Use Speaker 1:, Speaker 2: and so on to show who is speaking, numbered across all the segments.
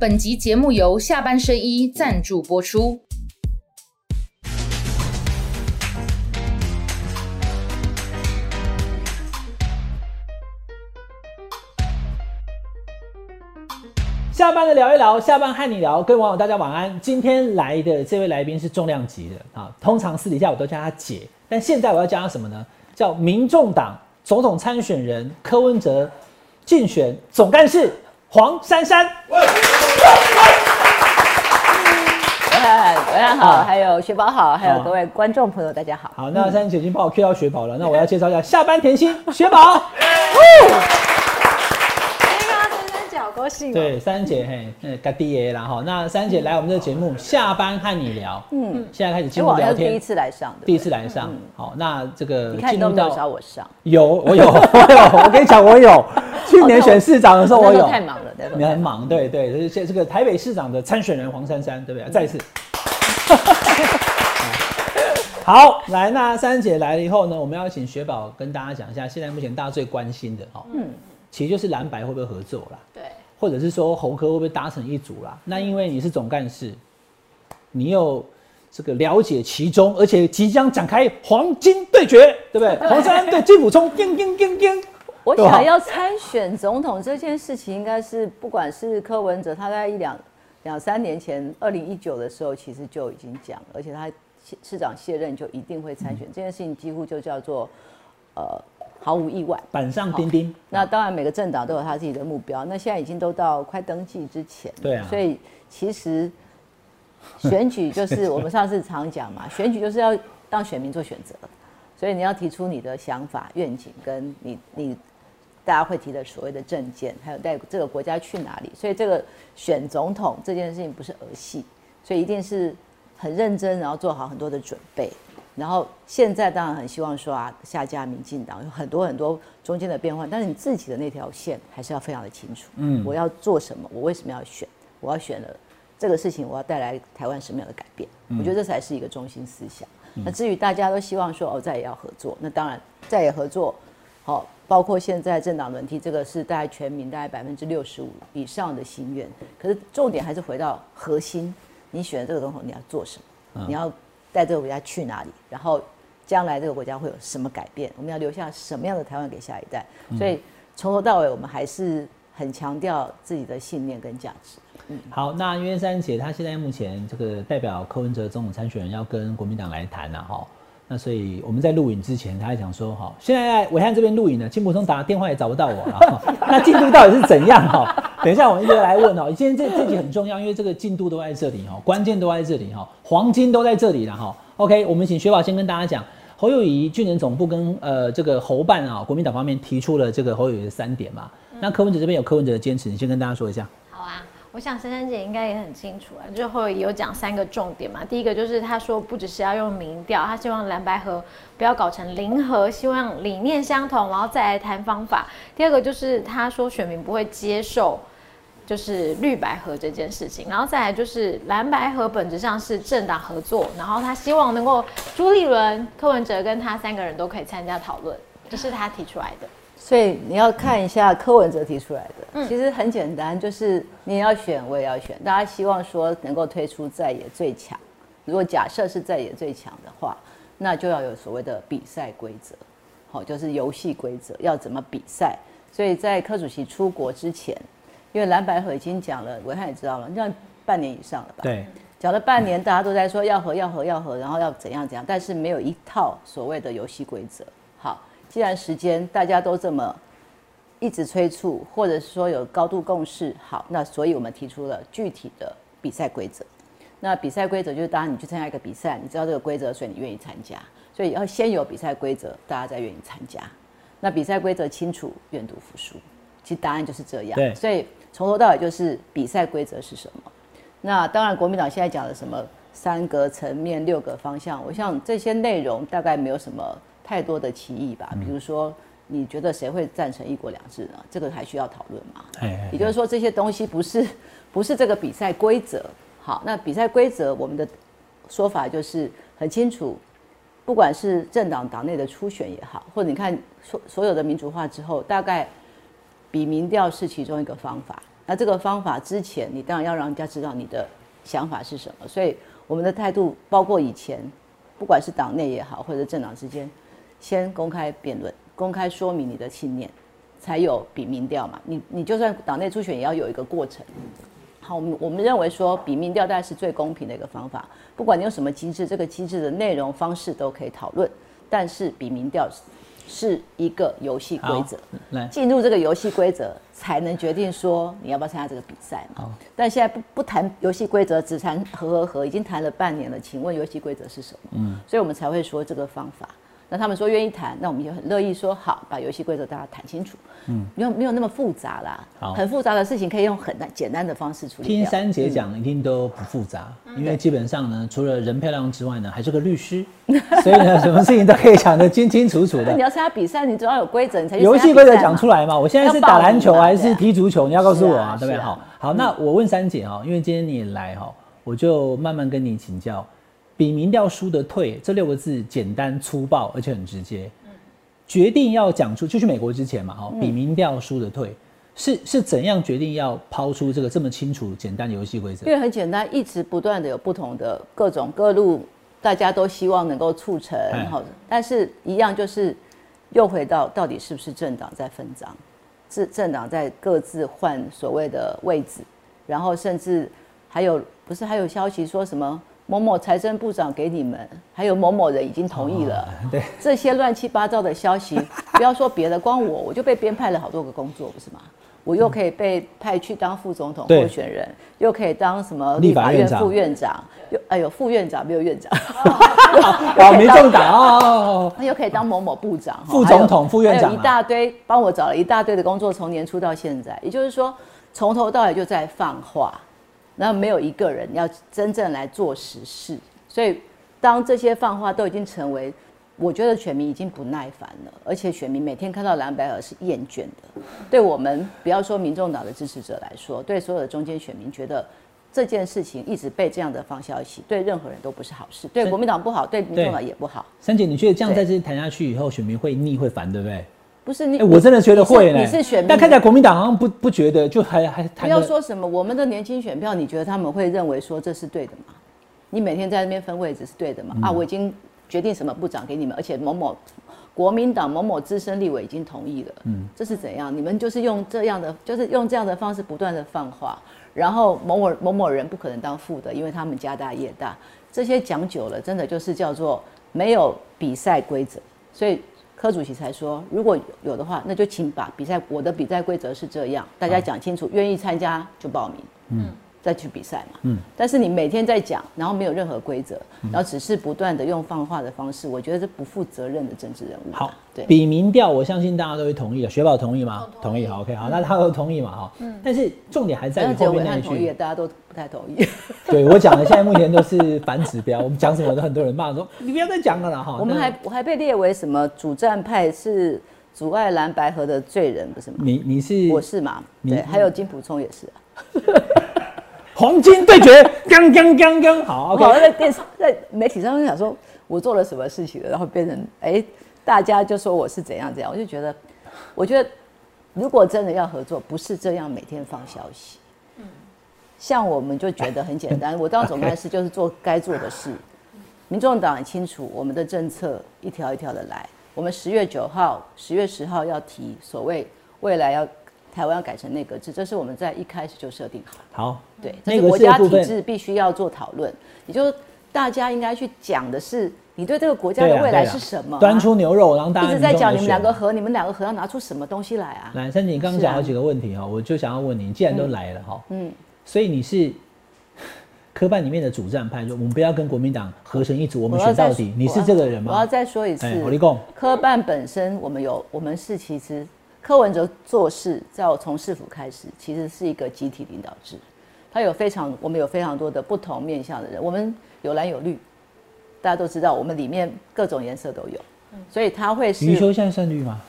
Speaker 1: 本集节目由下半身衣赞助播出。
Speaker 2: 下班的聊一聊，下班和你聊，各位网友大家晚安。今天来的这位来宾是重量级的啊，通常私底下我都叫他姐，但现在我要叫他什么呢？叫民众党总统参选人柯文哲竞选总干事黄珊珊。
Speaker 3: 哎，大家好，还有雪宝好，还有各位观众朋友，大家好。
Speaker 2: 好，那珊珊姐已经帮我 Q 到雪宝了，那我要 介绍一下下班甜心雪宝。
Speaker 3: 高兴
Speaker 2: 对，三姐嘿，嗯，干爹啦哈。那三姐来我们这个节目，下班和你聊。嗯，现在开始进入聊天。
Speaker 3: 第一次来上的，
Speaker 2: 第一次来上。好，那这个
Speaker 3: 你看都没有找我上。
Speaker 2: 有，我有，我有。我跟你讲，我有。去年选市长的时候，我有。
Speaker 3: 太忙了，
Speaker 2: 你很忙，对对。这这个台北市长的参选人黄珊珊，对不对？再一次。好，来，那三姐来了以后呢，我们要请雪宝跟大家讲一下，现在目前大家最关心的哦，嗯，其实就是蓝白会不会合作啦？
Speaker 3: 对。
Speaker 2: 或者是说侯科会不会搭成一组啦？那因为你是总干事，你又这个了解其中，而且即将展开黄金对决，对不对？黄珊对金普聪，叮叮叮叮。
Speaker 3: 我想要参选总统这件事情，应该是不管是柯文哲，他在一两两三年前，二零一九的时候，其实就已经讲，而且他市长卸任就一定会参选，这件事情几乎就叫做呃。毫无意外，
Speaker 2: 板上钉钉。
Speaker 3: 那当然，每个政党都有他自己的目标。那现在已经都到快登记之前，
Speaker 2: 对啊。
Speaker 3: 所以其实选举就 是我们上次常讲嘛，选举就是要让选民做选择。所以你要提出你的想法、愿景，跟你你大家会提的所谓的政见，还有带这个国家去哪里。所以这个选总统这件事情不是儿戏，所以一定是很认真，然后做好很多的准备。然后现在当然很希望说啊，下架民进党有很多很多中间的变换，但是你自己的那条线还是要非常的清楚。嗯，我要做什么？我为什么要选？我要选了这个事情，我要带来台湾什么样的改变？我觉得这才是一个中心思想。那至于大家都希望说哦，再也要合作，那当然再也合作。好，包括现在政党轮替，这个是大概全民大概百分之六十五以上的心愿。可是重点还是回到核心，你选这个总统你要做什么？你要。带这个国家去哪里？然后将来这个国家会有什么改变？我们要留下什么样的台湾给下一代？所以从头到尾，我们还是很强调自己的信念跟价值。
Speaker 2: 嗯，好，那约三姐她现在目前这个代表柯文哲总统参选人要跟国民党来谈了哈。那所以我们在录影之前，他还讲说哈，现在在伟汉这边录影呢，金普松打电话也找不到我了。那进度到底是怎样哈？等一下我们一个来问哦。今天这这集很重要，因为这个进度都在这里哈，关键都在这里哈，黄金都在这里了哈。OK，我们请薛宝先跟大家讲，侯友谊军人总部跟呃这个侯办啊，国民党方面提出了这个侯友谊的三点嘛。那柯文哲这边有柯文哲的坚持，你先跟大家说一下。
Speaker 4: 我想珊珊姐应该也很清楚啊，最后有讲三个重点嘛。第一个就是他说不只是要用民调，他希望蓝白河不要搞成零和，希望理念相同，然后再来谈方法。第二个就是他说选民不会接受就是绿白合这件事情，然后再来就是蓝白合本质上是政党合作，然后他希望能够朱立伦、柯文哲跟他三个人都可以参加讨论，这是他提出来的。
Speaker 3: 所以你要看一下柯文哲提出来的，其实很简单，就是你要选，我也要选。大家希望说能够推出在野最强。如果假设是在野最强的话，那就要有所谓的比赛规则，好，就是游戏规则要怎么比赛。所以在柯主席出国之前，因为蓝白河已经讲了，文汉也知道了，这样半年以上了吧？
Speaker 2: 对，
Speaker 3: 讲了半年，大家都在说要和要和要和，然后要怎样怎样，但是没有一套所谓的游戏规则。好。既然时间大家都这么一直催促，或者是说有高度共识，好，那所以我们提出了具体的比赛规则。那比赛规则就是，当然你去参加一个比赛，你知道这个规则，所以你愿意参加。所以要先有比赛规则，大家才愿意参加。那比赛规则清楚，愿赌服输。其实答案就是这样。
Speaker 2: 对。
Speaker 3: 所以从头到尾就是比赛规则是什么？那当然，国民党现在讲的什么三个层面、六个方向，我想这些内容大概没有什么。太多的歧义吧，比如说，你觉得谁会赞成一国两制呢？这个还需要讨论吗？也就是说，这些东西不是 不是这个比赛规则。好，那比赛规则，我们的说法就是很清楚，不管是政党党内的初选也好，或者你看所所有的民主化之后，大概比民调是其中一个方法。那这个方法之前，你当然要让人家知道你的想法是什么。所以我们的态度，包括以前，不管是党内也好，或者政党之间，先公开辩论，公开说明你的信念，才有比民调嘛。你你就算党内初选，也要有一个过程。好，我们我们认为说比民调大概是最公平的一个方法。不管你用什么机制，这个机制的内容方式都可以讨论。但是比民调是一个游戏规则，
Speaker 2: 来
Speaker 3: 进入这个游戏规则才能决定说你要不要参加这个比赛嘛。
Speaker 2: 好
Speaker 3: 但现在不不谈游戏规则，只谈和和和，已经谈了半年了。请问游戏规则是什么？嗯，所以我们才会说这个方法。那他们说愿意谈，那我们就很乐意说好，把游戏规则大家谈清楚。嗯，没有没有那么复杂啦，
Speaker 2: 好
Speaker 3: 很复杂的事情可以用很难简单的方式处理掉。
Speaker 2: 听三姐讲一定都不复杂，因为基本上呢，除了人漂亮之外呢，还是个律师，所以呢，什么事情都可以讲得清清楚楚的
Speaker 3: 那 你。要参加比赛，你总要有规则，你才去
Speaker 2: 游戏规则讲出
Speaker 3: 来。
Speaker 2: 嘛，我现在是打篮球还是踢足球？你要告诉我啊，对不对？好，好，那我问三姐哈，因为今天你也来哈，我就慢慢跟你请教。比民调输的退这六个字简单粗暴，而且很直接。决定要讲出，就去美国之前嘛，哈，比民调输的退是是怎样决定要抛出这个这么清楚简单的游戏规则
Speaker 3: 因？为很简单，一直不断的有不同的各种各路，大家都希望能够促成
Speaker 2: 哎
Speaker 3: 好，但是一样就是又回到到底是不是政党在分赃，是政党在各自换所谓的位置，然后甚至还有不是还有消息说什么某某财政部长给你们，还有某某人已经同意了，
Speaker 2: 对，
Speaker 3: 这些乱七八糟的消息，不要说别的，光我我就被编派了好多个工作，不是吗？我又可以被派去当副总统候选人，又可以当什么
Speaker 2: 立
Speaker 3: 立法院
Speaker 2: 长
Speaker 3: 副院长，又哎呦副院长没有院长，
Speaker 2: 哦，民众党哦，
Speaker 3: 又可以当某某部长，
Speaker 2: 副总统副院长
Speaker 3: 一大堆帮我找了一大堆的工作，从年初到现在，也就是说从头到尾就在放话，那没有一个人要真正来做实事，所以当这些放话都已经成为，我觉得选民已经不耐烦了，而且选民每天看到蓝白河是厌倦的。对我们不要说民众党的支持者来说，对所有的中间选民觉得。这件事情一直被这样的放消息，对任何人都不是好事，对国民党不好，对民众党也不好。
Speaker 2: 三姐，你觉得这样
Speaker 3: 对
Speaker 2: 再次谈下去以后，选民会腻会烦，对不对？
Speaker 3: 不是你，
Speaker 2: 哎、我真的觉得会呢。
Speaker 3: 你是你是选民，
Speaker 2: 但看起来国民党好像不不觉得，就还还
Speaker 3: 不要说什么我们的年轻选票，你觉得他们会认为说这是对的吗？你每天在那边分位置是对的吗？啊，我已经决定什么部长给你们，而且某某国民党某某资深立委已经同意了，嗯，这是怎样？你们就是用这样的，就是用这样的方式不断的放话，然后某某某某人不可能当副的，因为他们家大业大，这些讲久了，真的就是叫做没有比赛规则，所以。柯主席才说，如果有的话，那就请把比赛我的比赛规则是这样，大家讲清楚，愿意参加就报名，嗯，再去比赛嘛，嗯。但是你每天在讲，然后没有任何规则，然后只是不断的用放话的方式，我觉得是不负责任的政治人物啊。
Speaker 2: 好，
Speaker 3: 对，
Speaker 2: 比民调，我相信大家都会同意的。雪宝同意吗？
Speaker 4: 同意
Speaker 2: 好，OK，好，那他都同意嘛，哈。嗯但是重点还在于后面那句。
Speaker 3: 大家都不太同意。
Speaker 2: 对我讲的，现在目前都是反指标，我们讲什么都很多人骂说 你不要再讲了啦，哈。
Speaker 3: 我们还我还被列为什么主战派是阻碍蓝白河的罪人，不是吗？
Speaker 2: 你你是
Speaker 3: 我是嘛？对，还有金溥聪也是啊。
Speaker 2: 黄金对决，刚刚刚刚好
Speaker 3: 我好。在电视在媒体上就想说我做了什么事情了，然后变成哎、大家就说我是怎样怎样，我就觉得，我觉得如果真的要合作，不是这样每天放消息。像我们就觉得很简单，我当总干事就是做该做的事。民众党很清楚我们的政策一条一条的来。我们十月九号、十月十号要提所谓未来要台湾要改成内阁制，这是我们在一开始就设定好。
Speaker 2: 好，
Speaker 3: 对，这是国家体制必须要做讨论，也就是大家应该去讲的是你对这个国家的未来是什么啊、
Speaker 2: 端出牛肉，然后大家
Speaker 3: 一直在讲你们两个和，你们两个和要拿出什么东西来啊？
Speaker 2: 来，三姐，你刚刚讲好几个问题哈，我就想要问你，既然都来了哈，
Speaker 3: 嗯，
Speaker 2: 所以你是科办里面的主战派，就我们不要跟国民党合成一组，我们选到底，你是这个人吗
Speaker 3: 我要？再说一次
Speaker 2: 哎，我立功，
Speaker 3: 科办本身，我们有，我们是其实柯文哲做事，在我从市府开始，其实是一个集体领导制，他有非常，我们有非常多的不同面向的人，我们有蓝有绿，大家都知道，我们里面各种颜色都有，所以他会是
Speaker 2: 余修现在算绿吗？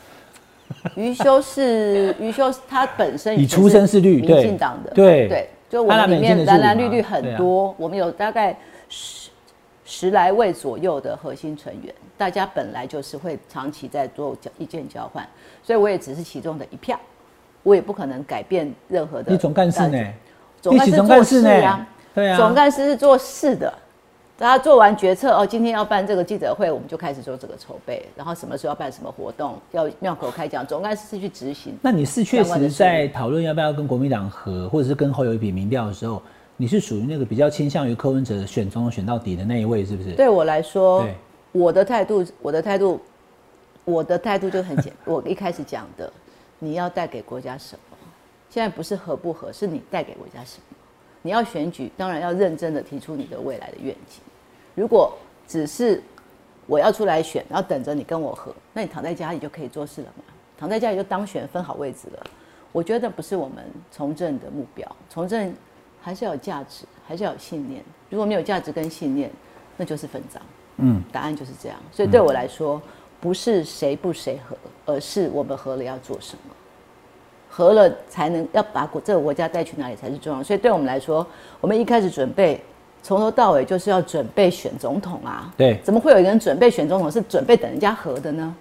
Speaker 3: 余修是余修，他本身
Speaker 2: 你出身是绿
Speaker 3: 民
Speaker 2: 对
Speaker 3: 进党的，
Speaker 2: 对。
Speaker 3: 对，就我里面蓝蓝绿绿很多，我们有大概十十来位左右的核心成员，大家本来就是会长期在做交意见交换，所以我也只是其中的一票。我也不可能改变任何的。
Speaker 2: 你总干事呢？
Speaker 3: 总干事做事啊，
Speaker 2: 对啊，
Speaker 3: 总干事是做事的。大家做完决策哦，今天要办这个记者会，我们就开始做这个筹备，然后什么时候要办什么活动，要庙口开讲，总干事是去执行。
Speaker 2: 那你是确实在讨论要不要跟国民党合，或者是跟侯友一比民调的时候，你是属于那个比较倾向于柯文哲选中选到底的那一位，是不是？
Speaker 3: 对我来说，我的态度，我的态度，我的态度就很简，我一开始讲的，你要带给国家什么？现在不是合不合，是你带给国家什么？你要选举，当然要认真的提出你的未来的愿景。如果只是我要出来选，然后等着你跟我合，那你躺在家里就可以做事了嘛？躺在家里就当选，分好位置了。我觉得不是我们从政的目标。从政还是要有价值，还是要有信念。如果没有价值跟信念，那就是分赃。嗯，答案就是这样。所以对我来说，不是谁不谁合，而是我们合了要做什么，合了才能要把国这个国家带去哪里才是重要。所以对我们来说，我们一开始准备。从头到尾就是要准备选总统啊！
Speaker 2: 对，
Speaker 3: 怎么会有一个人准备选总统是准备等人家和的呢？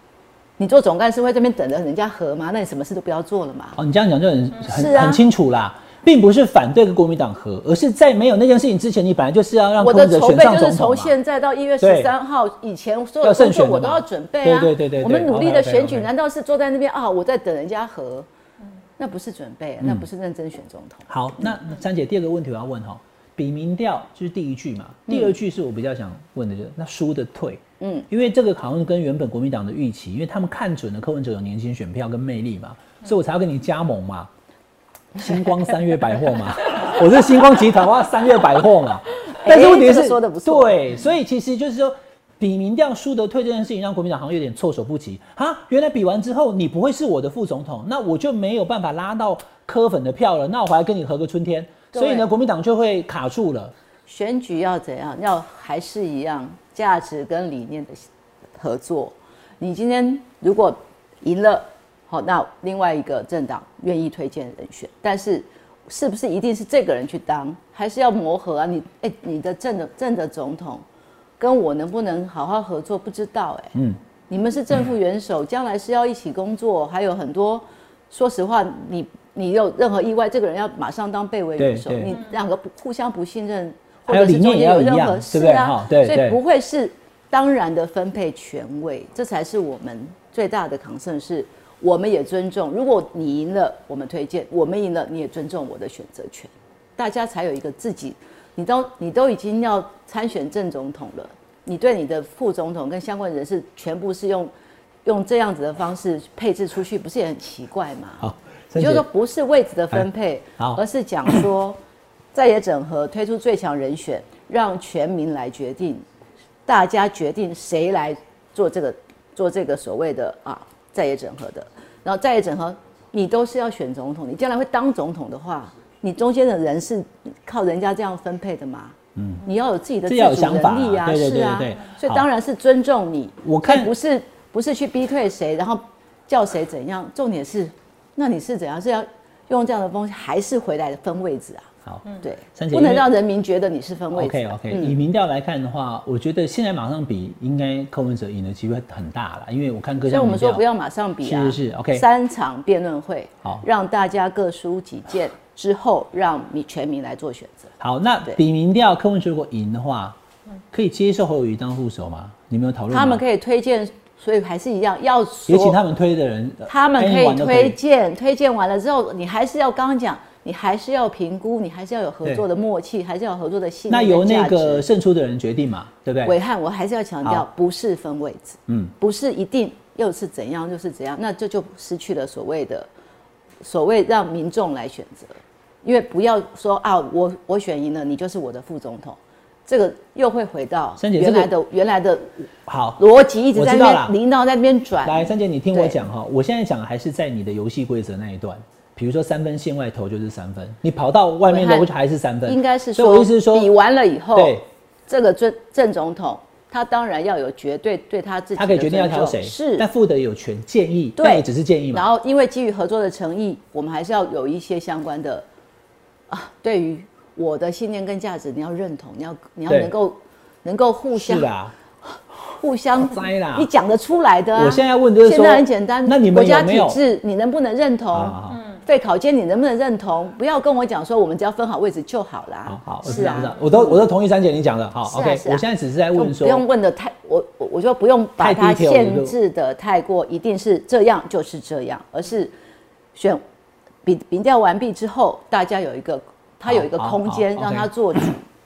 Speaker 3: 你做总干事会这边等着人家和吗？那你什么事都不要做了嘛！
Speaker 2: 哦，你这样讲就很很很清楚啦，并不是反对跟国民党和，而是在没有那件事情之前，你本来就是要让
Speaker 3: 我的筹备就是从现在到一月十三号以前所有工作我都要准备
Speaker 2: 啊！对对对对，
Speaker 3: 我们努力的选举难道是坐在那边啊？我在等人家和？那不是准备，那不是认真选总统。
Speaker 2: 好，那三姐第二个问题我要问哈。比民调就是第一句嘛，第二句是我比较想问的，就是那输的退，嗯，因为这个好像跟原本国民党的预期，因为他们看准了柯文哲有年轻选票跟魅力嘛，所以我才要跟你加盟嘛，星光三月百货嘛，我是星光集团哇，三月百货嘛，
Speaker 3: 但是问题是说的不错，
Speaker 2: 对，所以其实就是说比民调输得退这件事情，让国民党好像有点措手不及啊，原来比完之后你不会是我的副总统，那我就没有办法拉到柯粉的票了，那我还跟你合个春天。所以呢，国民党就会卡住了。
Speaker 3: 选举要怎样？要还是一样价值跟理念的合作。你今天如果赢了，好，那另外一个政党愿意推荐人选，但是是不是一定是这个人去当？还是要磨合啊？你哎，你的正的正的总统跟我能不能好好合作？不知道哎。嗯。你们是正副元首，将来是要一起工作，还有很多。说实话，你。你有任何意外，这个人要马上当被围元首，你两个互相不信任，
Speaker 2: 或者是中间有任何事啊，所
Speaker 3: 以不会是当然的分配权位，这才是我们最大的抗胜。是我们也尊重，如果你赢了，我们推荐；我们赢了，你也尊重我的选择权，大家才有一个自己。你都你都已经要参选正总统了，你对你的副总统跟相关人士全部是用用这样子的方式配置出去，不是也很奇怪吗？
Speaker 2: 好。
Speaker 3: 也就是说，不是位置的分配，而是讲说，在野整合推出最强人选，让全民来决定，大家决定谁来做这个做这个所谓的啊在野整合的。然后在野整合，你都是要选总统，你将来会当总统的话，你中间的人是靠人家这样分配的吗？嗯，你要有自己的自主能力啊，是啊，所以当然是尊重你。
Speaker 2: 我看
Speaker 3: 不是不是去逼退谁，然后叫谁怎样，重点是。那你是怎样？是要用这样的方式，还是回来分位置啊？
Speaker 2: 好，
Speaker 3: 对，不能让人民觉得你是分位。
Speaker 2: OK OK，以民调来看的话，我觉得现在马上比，应该柯文哲赢的机会很大了。因为我看各
Speaker 3: 所以我们说不要马上比
Speaker 2: 啊，是是 OK。
Speaker 3: 三场辩论会，好，让大家各抒己见之后，让民全民来做选择。
Speaker 2: 好，那比民调，柯文哲如果赢的话，可以接受侯友谊当副手吗？你们有讨论？
Speaker 3: 他们可以推荐。所以还是一样，要
Speaker 2: 也请他们推的人，
Speaker 3: 他们可以推荐，推荐完了之后，你还是要刚刚讲，你还是要评估，你还是要有合作的默契，还是要有合作的信
Speaker 2: 那由那个胜出的人决定嘛，对不对？
Speaker 3: 伟汉，我还是要强调，不是分位置，嗯，不是一定又是怎样就是怎样，那这就失去了所谓的所谓让民众来选择，因为不要说啊，我我选赢了，你就是我的副总统。这个又会回到原来的原来的
Speaker 2: 好
Speaker 3: 逻辑，一直在那边领导在那边转。
Speaker 2: 来，三姐，你听我讲哈，我现在讲还是在你的游戏规则那一段。比如说三分线外投就是三分，你跑到外面投还是三分。
Speaker 3: 应该是
Speaker 2: 说，我意思是说，
Speaker 3: 比完了以后，
Speaker 2: 对
Speaker 3: 这个郑郑总统，他当然要有绝对对他自己，
Speaker 2: 他可以决定要挑谁，
Speaker 3: 是，
Speaker 2: 但负责有权建议，对，只是建议嘛。
Speaker 3: 然后因为基于合作的诚意，我们还是要有一些相关的啊，对于。我的信念跟价值，你要认同，你要你要能够能够互相 互相你讲得出来的。
Speaker 2: 我现在问就是说，
Speaker 3: 现在很简单，
Speaker 2: 那你们
Speaker 3: 国家体制你能不能认同？费考监，你能不能认同？不要跟我讲说我们只要分好位置就好啦。
Speaker 2: 好好，我
Speaker 3: 是啊，，
Speaker 2: 我都我都同意三姐你讲的。好
Speaker 3: 啊
Speaker 2: ，OK，
Speaker 3: 啊
Speaker 2: 我现在只是在问说
Speaker 3: 不，用问的太，我我我就不用把它限制的太过，一定是这样就是这样，而是选比比调完毕之后，大家有一个他有一个空间
Speaker 2: 好
Speaker 3: 让他做主，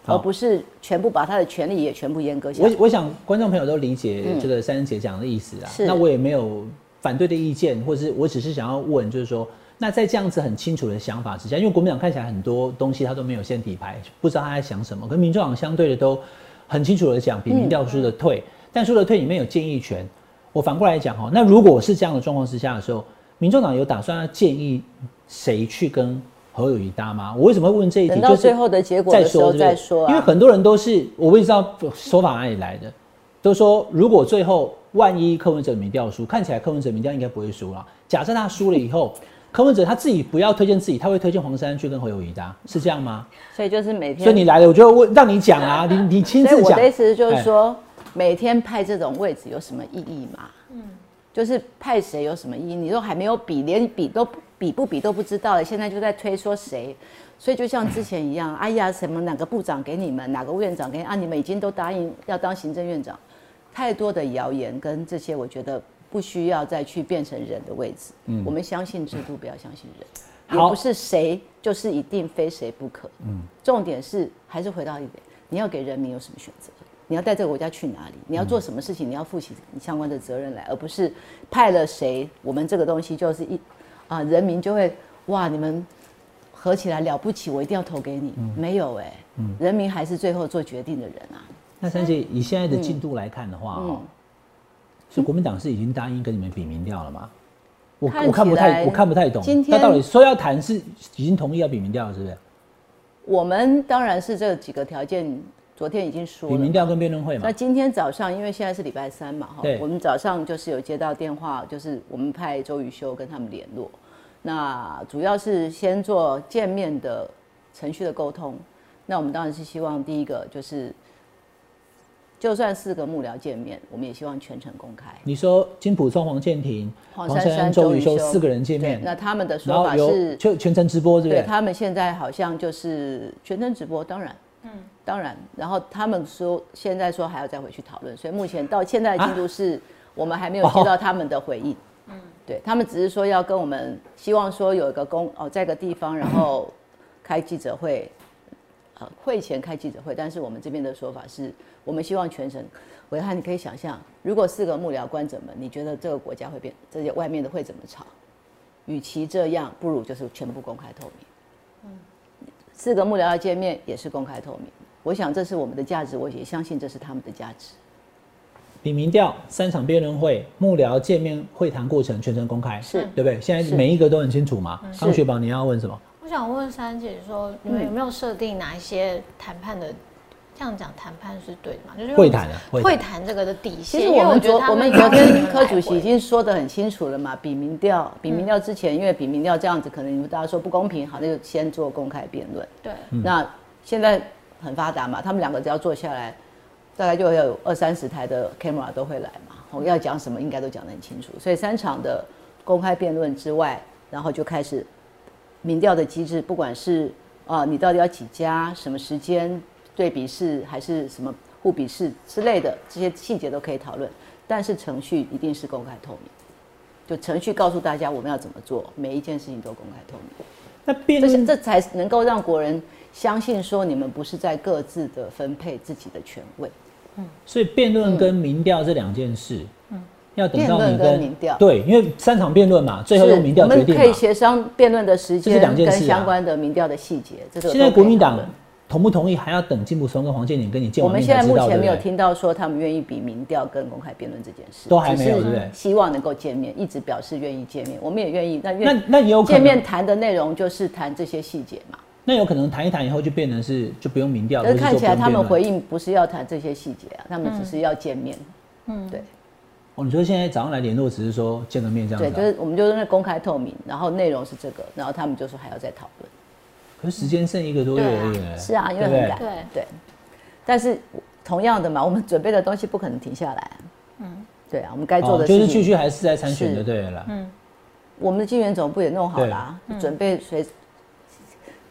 Speaker 3: 而不是全部把他的权利也全部阉割下来。
Speaker 2: 我我想观众朋友都理解这个三姐讲的意思啊。
Speaker 3: 是
Speaker 2: 那我也没有反对的意见，或者是我只是想要问，就是说，那在这样子很清楚的想法之下，因为国民党看起来很多东西他都没有先底牌，不知道他在想什么，跟民众党相对的都很清楚的讲，比民调输的退，但输的退里面有建议权。我反过来讲哈，那如果是这样的状况之下的时候，民众党有打算要建议谁去跟侯友谊搭吗？我为什么会问这一题？
Speaker 3: 等到
Speaker 2: 就是
Speaker 3: 最后的结果的时候
Speaker 2: 是不是
Speaker 3: 再说啊
Speaker 2: 因为很多人都是我不知道说法哪里来的，都说如果最后万一柯文哲民调输，看起来柯文哲民调应该不会输了。假设他输了以后，柯文哲他自己不要推荐自己，他会推荐黄珊去跟侯友谊搭，是这样吗？
Speaker 3: 所以就是每天，
Speaker 2: 所以你来了，我就问让你讲啊，你你亲自讲
Speaker 3: 所以我的意。思就是
Speaker 2: 哎
Speaker 3: 说，每天派这种位置有什么意义嘛？嗯，就是派谁有什么意义？你都还没有比，连比都比不比都不知道了，现在就在推说谁。所以就像之前一样，哎呀，什么哪个部长给你们，哪个院长给你啊？你们已经都答应要当行政院长，太多的谣言跟这些，我觉得不需要再去变成人的位置。嗯，我们相信制度，不要相信人。也
Speaker 2: 好
Speaker 3: 不是谁就是一定非谁不可。嗯，重点是还是回到一点，你要给人民有什么选择？你要带这个国家去哪里？你要做什么事情？你要负起你相关的责任来，而不是派了谁，我们这个东西就是一啊，人民就会哇，你们合起来了不起，我一定要投给你。没有哎、人民还是最后做决定的人啊。
Speaker 2: 那三姐以现在的进度来看的话，
Speaker 3: 嗯
Speaker 2: 哦，是国民党是已经答应跟你们比民调了吗？我
Speaker 3: 看
Speaker 2: 我看不太我看不太懂，
Speaker 3: 今天
Speaker 2: 到底说要谈是已经同意要比民调了，是不是？
Speaker 3: 我们当然是这几个条件，昨天已经说了嘛。
Speaker 2: 比民调跟辩论会嘛
Speaker 3: 那？今天早上，因为现在是礼拜三嘛，哈，我们早上就是有接到电话，就是我们派周瑜修跟他们联络，那主要是先做见面的程序的沟通。那我们当然是希望第一个就是，就算四个幕僚见面，我们也希望全程公开。
Speaker 2: 你说金普松、黄建庭、
Speaker 3: 黄珊珊、
Speaker 2: 周
Speaker 3: 周宇修
Speaker 2: 四个人见面，
Speaker 3: 那他们的
Speaker 2: 然
Speaker 3: 说法是，
Speaker 2: 就全程直播，对不对？
Speaker 3: 对他们现在好像就是全程直播，当然，嗯，当然，然后他们说现在说还要再回去讨论，所以目前到现在的进度是、我们还没有接到他们的回应，嗯，对他们只是说要跟我们，希望说有一个公哦，在一个地方，然后开记者会，呃，会前开记者会，但是我们这边的说法是，我们希望全程。伟汉，你可以想象，如果四个幕僚关着门，你觉得这个国家会变，这些外面的会怎么吵？与其这样，不如就是全部公开透明。嗯四个幕僚要见面也是公开透明，我想这是我们的价值，我也相信这是他们的价值。
Speaker 2: 比民调三场辩论会、幕僚见面会谈过程全程公开，
Speaker 3: 是
Speaker 2: 对不对？现在
Speaker 3: 是
Speaker 2: 每一个都很清楚嘛。
Speaker 3: 是
Speaker 2: 康雪宝，你要问什么？
Speaker 4: 我想问三姐说，你们有没有设定哪一些谈判的？这样讲谈判是对的嘛？就是
Speaker 2: 会谈啊会谈
Speaker 4: 这个的底线。
Speaker 3: 其实我们昨我们昨天柯主席已经说的很清楚了嘛，比民调，比民调之前，因为比民调这样子，可能你们大家说不公平，好，那就先做公开辩论。
Speaker 4: 对
Speaker 3: 那现在很发达嘛，他们两个只要坐下来，大概就会有二三十台的 camera 都会来嘛，我要讲什么应该都讲得很清楚。所以三场的公开辩论之外，然后就开始民调的机制，不管是啊、你到底要几家，什么时间，对比式还是什么互比式之类的，这些细节都可以讨论。但是程序一定是公开透明，就程序告诉大家我们要怎么做，每一件事情都公开透明。
Speaker 2: 那辩论
Speaker 3: 这这才能够让国人相信说你们不是在各自的分配自己的权位。
Speaker 2: 嗯所以辩论跟民调这两件事，要等到你
Speaker 3: 辩论跟民调
Speaker 2: 对，因为三场辩论嘛，最后用民调
Speaker 3: 我
Speaker 2: 决定嘛。
Speaker 3: 们可以协商辩论的时
Speaker 2: 这是
Speaker 3: 间跟
Speaker 2: 两件事啊
Speaker 3: 相关的民调的细节。这个
Speaker 2: 现在国民党同不同意，还要等金普松跟黄建宁跟你见
Speaker 3: 我们现在目前没有听到说他们愿意比民调跟公开辩论这件事，
Speaker 2: 都还没有对不对
Speaker 3: 希望能够见面，一直表示愿意见面，我们也愿意。那
Speaker 2: 那
Speaker 3: 愿
Speaker 2: 那也有可能
Speaker 3: 见面谈的内容就是谈这些细节嘛。
Speaker 2: 那有可能谈一谈以后就变成是就不用民调，
Speaker 3: 可是
Speaker 2: 或者说
Speaker 3: 看起来他们回应不是要谈这些细节啊，他们只是要见面。嗯，对。
Speaker 2: 哦，你说现在早上来联络只是说见个面这样子、
Speaker 3: 对，
Speaker 2: 啊，
Speaker 3: 就是我们就是那公开透明，然后内容是这个，然后他们就说还要再讨论。
Speaker 2: 可是时间剩一个多月而已、
Speaker 3: 是啊，因为很赶。
Speaker 4: 对
Speaker 3: 对，但是同样的嘛，我们准备的东西不可能停下来。嗯，对啊，我们该做
Speaker 2: 哦，
Speaker 3: 的事情、
Speaker 2: 就是继续还是在参选就
Speaker 3: 是
Speaker 2: 对了啦。嗯，
Speaker 3: 我们的金源总部也弄好了，准备随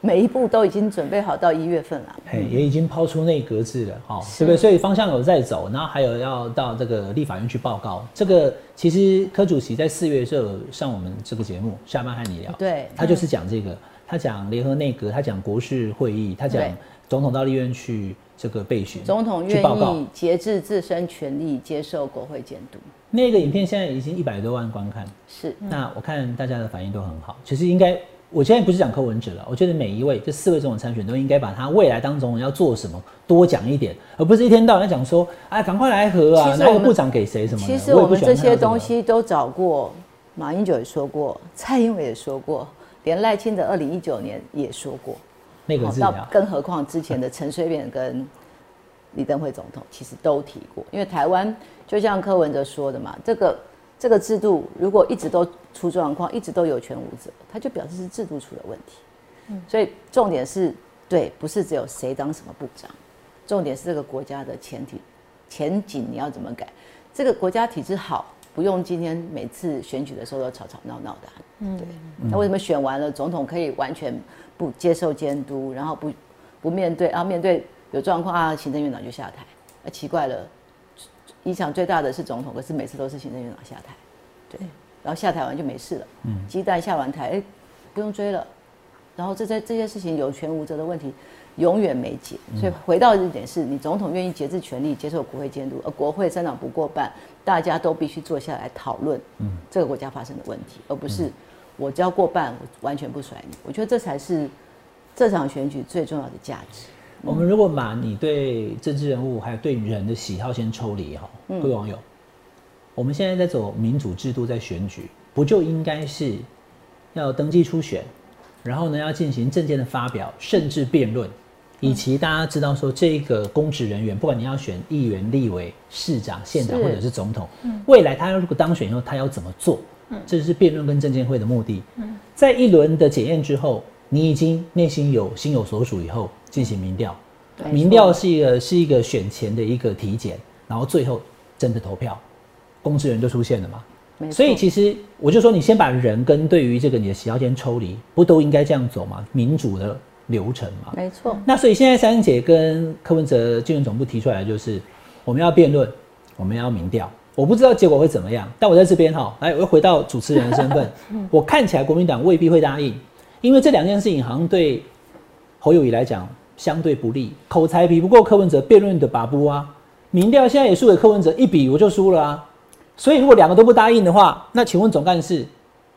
Speaker 3: 每一步都已经准备好到一月份了。
Speaker 2: 嘿，也已经抛出内阁制了，哈，对不对？所以方向有在走，然后还有要到这个立法院去报告。这个其实柯主席在四月的时候上我们这个节目下班和你聊，
Speaker 3: 对，
Speaker 2: 他就是讲这个，他讲联合内阁，他讲国事会议，他讲总统到立院去这个备询，
Speaker 3: 总统愿意节制自身权力，接受国会监督。
Speaker 2: 那个影片现在已经一百多万观看，
Speaker 3: 是。
Speaker 2: 那我看大家的反应都很好，其实应该。我现在不是讲柯文哲了，我觉得每一位这四位总统参选都应该把他未来当总统要做什么多讲一点，而不是一天到晚讲说，哎，赶快来和啊，哪个部长给谁什么。
Speaker 3: 其实我们这些东西都找过，马英九也说过，蔡英文也说过，连赖清德二零一九年也说过。
Speaker 2: 那个是
Speaker 3: 更何况之前的陈水扁跟李登辉总统其实都提过，因为台湾就像柯文哲说的嘛，这个。这个制度如果一直都出状况，一直都有权无责，它就表示是制度出了问题。嗯，所以重点是对，不是只有谁当什么部长，重点是这个国家的前提前景你要怎么改？这个国家体制好，不用今天每次选举的时候都吵吵闹闹的。嗯，对。那为什么选完了总统可以完全不接受监督，然后不不面对啊？面对有状况啊，行政院长就下台？啊，奇怪了。影响最大的是总统，可是每次都是行政院长下台，对，然后下台完就没事了。嗯，鸡蛋下完台，哎，不用追了。然后这这这些事情有权无责的问题永远没解。所以回到一点是，你总统愿意节制权力，接受国会监督，而国会三党不过半，大家都必须坐下来讨论，嗯，这个国家发生的问题，而不是我只要过半，我完全不甩你。我觉得这才是这场选举最重要的价值。
Speaker 2: 我们如果把你对政治人物还有对人的喜好先抽离哈，各位网友，我们现在在走民主制度，在选举，不就应该是要登记初选，然后呢要进行政见的发表，甚至辩论，以及大家知道说这个公职人员，不管你要选议员、立委、市长、县长或者是总统，未来他如果当选以后，他要怎么做？这是辩论跟证监会的目的。在一轮的检验之后。你已经内心有心有所属以后，进行民调，民调是一个是一个选前的一个体检，然后最后真的投票，公职人就出现了嘛。所以其实我就说，你先把人跟对于这个你的喜好先抽离，不都应该这样走吗？民主的流程嘛。
Speaker 3: 没错。
Speaker 2: 那所以现在三姐跟柯文哲竞选总部提出来就是，我们要辩论，我们要民调。我不知道结果会怎么样，但我在这边哈，来，我又回到主持人的身份，我看起来国民党未必会答应。因为这两件事情好像对侯友谊来讲相对不利，口才比不过柯文哲，辩论的把不啊，民调现在也输给柯文哲一比我就输了啊，所以如果两个都不答应的话，那请问总干事，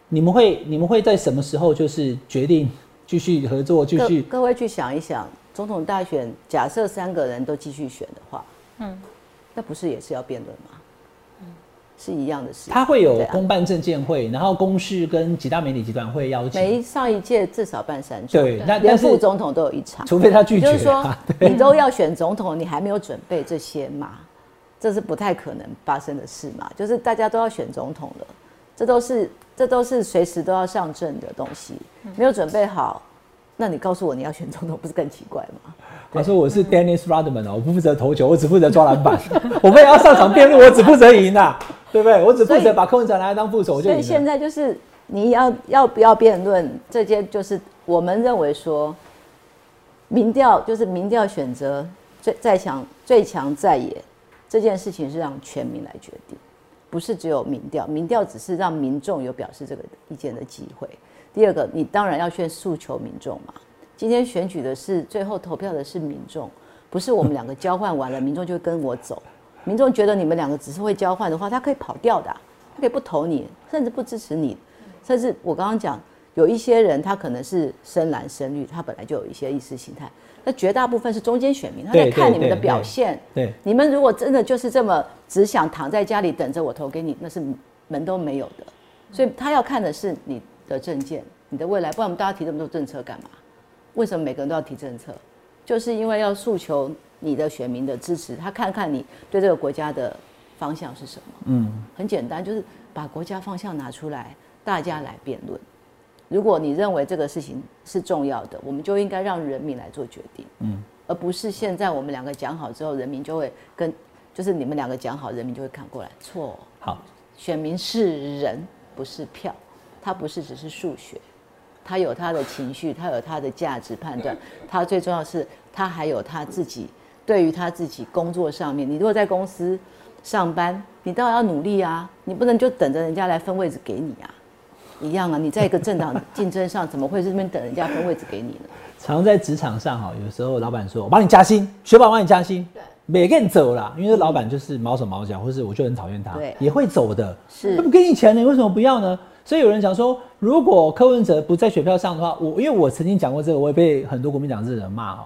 Speaker 2: 你们会你们会在什么时候就是决定 继续合作？继续
Speaker 3: 各位去想一想，总统大选假设三个人都继续选的话，嗯，那不是也是要辩论吗？是一样的事，
Speaker 2: 他会有公办证监会，然后公示跟几大媒体集团会邀请。
Speaker 3: 每上一届至少办三场，
Speaker 2: 对，
Speaker 3: 那连副总统都有一场，
Speaker 2: 除非他拒绝。
Speaker 3: 就是说，你都要选总统，你还没有准备这些嘛？这是不太可能发生的事嘛？就是大家都要选总统了，这都是这都是随时都要上阵的东西，没有准备好，那你告诉我你要选总统，不是更奇怪吗？
Speaker 2: 他说我是 Dennis Rodman 哦，我不负责投球，我只负责抓篮板。我们也要上场辩论，我只负责赢呐。对不对？我只负责把柯文哲拿来当副手，就
Speaker 3: 所以现在就是你要要不要辩论这些，就是我们认为说，民调就是民调选择最在强最强在野这件事情是让全民来决定，不是只有民调，民调只是让民众有表示这个意见的机会。第二个，你当然要去诉求民众嘛。今天选举的是最后投票的是民众，不是我们两个交换完了，民众就跟我走。民众觉得你们两个只是会交换的话，他可以跑掉的，他可以不投你，甚至不支持你，甚至我刚刚讲有一些人，他可能是深蓝深绿，他本来就有一些意识形态，那绝大部分是中间选民，他在看你们的表现。
Speaker 2: 对，
Speaker 3: 你们如果真的就是这么只想躺在家里等着我投给你，那是门都没有的。所以他要看的是你的证件，你的未来，不然我们大家提这么多政策干嘛？为什么每个人都要提政策？就是因为要诉求。你的选民的支持，他看看你对这个国家的方向是什么？嗯，很简单，就是把国家方向拿出来，大家来辩论。如果你认为这个事情是重要的，我们就应该让人民来做决定。嗯，而不是现在我们两个讲好之后，人民就会跟，就是你们两个讲好，人民就会看过来。错。
Speaker 2: 好，
Speaker 3: 选民是人，不是票。他不是只是数学，他有他的情绪，他有他的价值判断，他最重要是他还有他自己对于他自己工作上面，你如果在公司上班，你当然要努力啊，你不能就等着人家来分位置给你啊，一样啊，你在一个政党竞争上，怎么会是这边等人家分位置给你呢？
Speaker 2: 常在职场上哈，有时候老板说我帮你加薪，学宝帮你加薪，对，每个人走了，因为老板就是毛手毛脚，或是我就很讨厌他，
Speaker 3: 对。
Speaker 2: 也会走的，
Speaker 3: 是。
Speaker 2: 他不给你钱，你为什么不要呢？所以有人讲说，如果柯文哲不在选票上的话，我因为我曾经讲过这个，我也被很多国民党这人骂哦，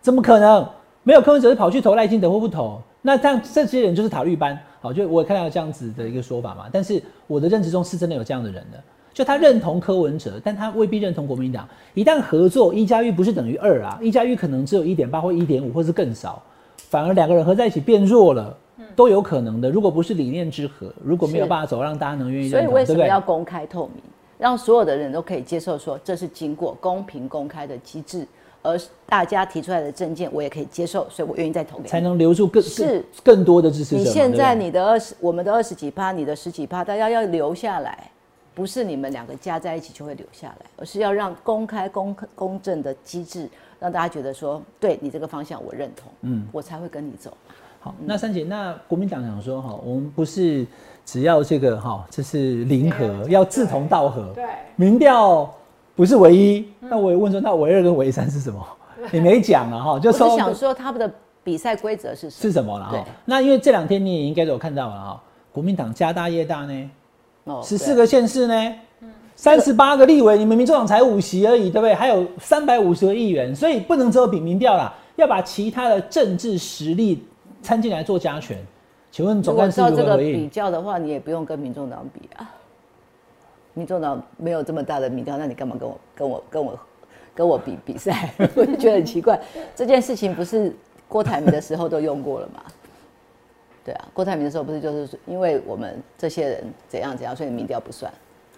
Speaker 2: 怎么可能没有柯文哲跑去投赖清德或不投？那这样这些人就是塔绿班，好，就我看到这样子的一个说法嘛。但是我的认知中是真的有这样的人的，就他认同柯文哲，但他未必认同国民党。一旦合作，一加一不是等于二啊，一加一可能只有一点八或一点五，或是更少，反而两个人合在一起变弱了，都有可能的。如果不是理念之合，如果没有
Speaker 3: 是
Speaker 2: 办法走，让大家能愿意
Speaker 3: 所以为什么要？公开透明，让所有的人都可以接受说这是经过公平公开的机制，而大家提出来的证件我也可以接受，所以我愿意再投给你。
Speaker 2: 才能留住更
Speaker 3: 是
Speaker 2: 更更多的支持者。
Speaker 3: 你现在你的二十，我们的二十几趴，你的十几趴，大家要留下来，不是你们两个加在一起就会留下来，而是要让公开、公公正的机制，让大家觉得说，对你这个方向我认同，嗯，我才会跟你走。
Speaker 2: 好，那三姐，那国民党想说哈，我们不是只要这个哈，这是零和，要志同道合。
Speaker 4: 对，
Speaker 2: 民调不是唯一。那我也问说，那唯二跟唯三是什么？你没讲了哈，就
Speaker 3: 我
Speaker 2: 说
Speaker 3: 是想说他们的比赛规则是？
Speaker 2: 是什么了哈？那因为这两天你也应该都有看到了哈，国民党家大业大呢，
Speaker 3: 哦
Speaker 2: 十四个县市呢，三十八个立委，你们民众党才五席而已，对不对？还有三百五十个议员，所以不能只有比民调啦，要把其他的政治实力参进来做加权。请问总干事如何回应？
Speaker 3: 较的话，你也不用跟民众党比啊。民众党没有这么大的民调，那你干嘛跟我跟我跟我跟我比比赛？我就觉得很奇怪。这件事情不是郭台铭的时候都用过了吗？对啊，郭台铭的时候不是就是说因为我们这些人怎样怎样，所以民调不算，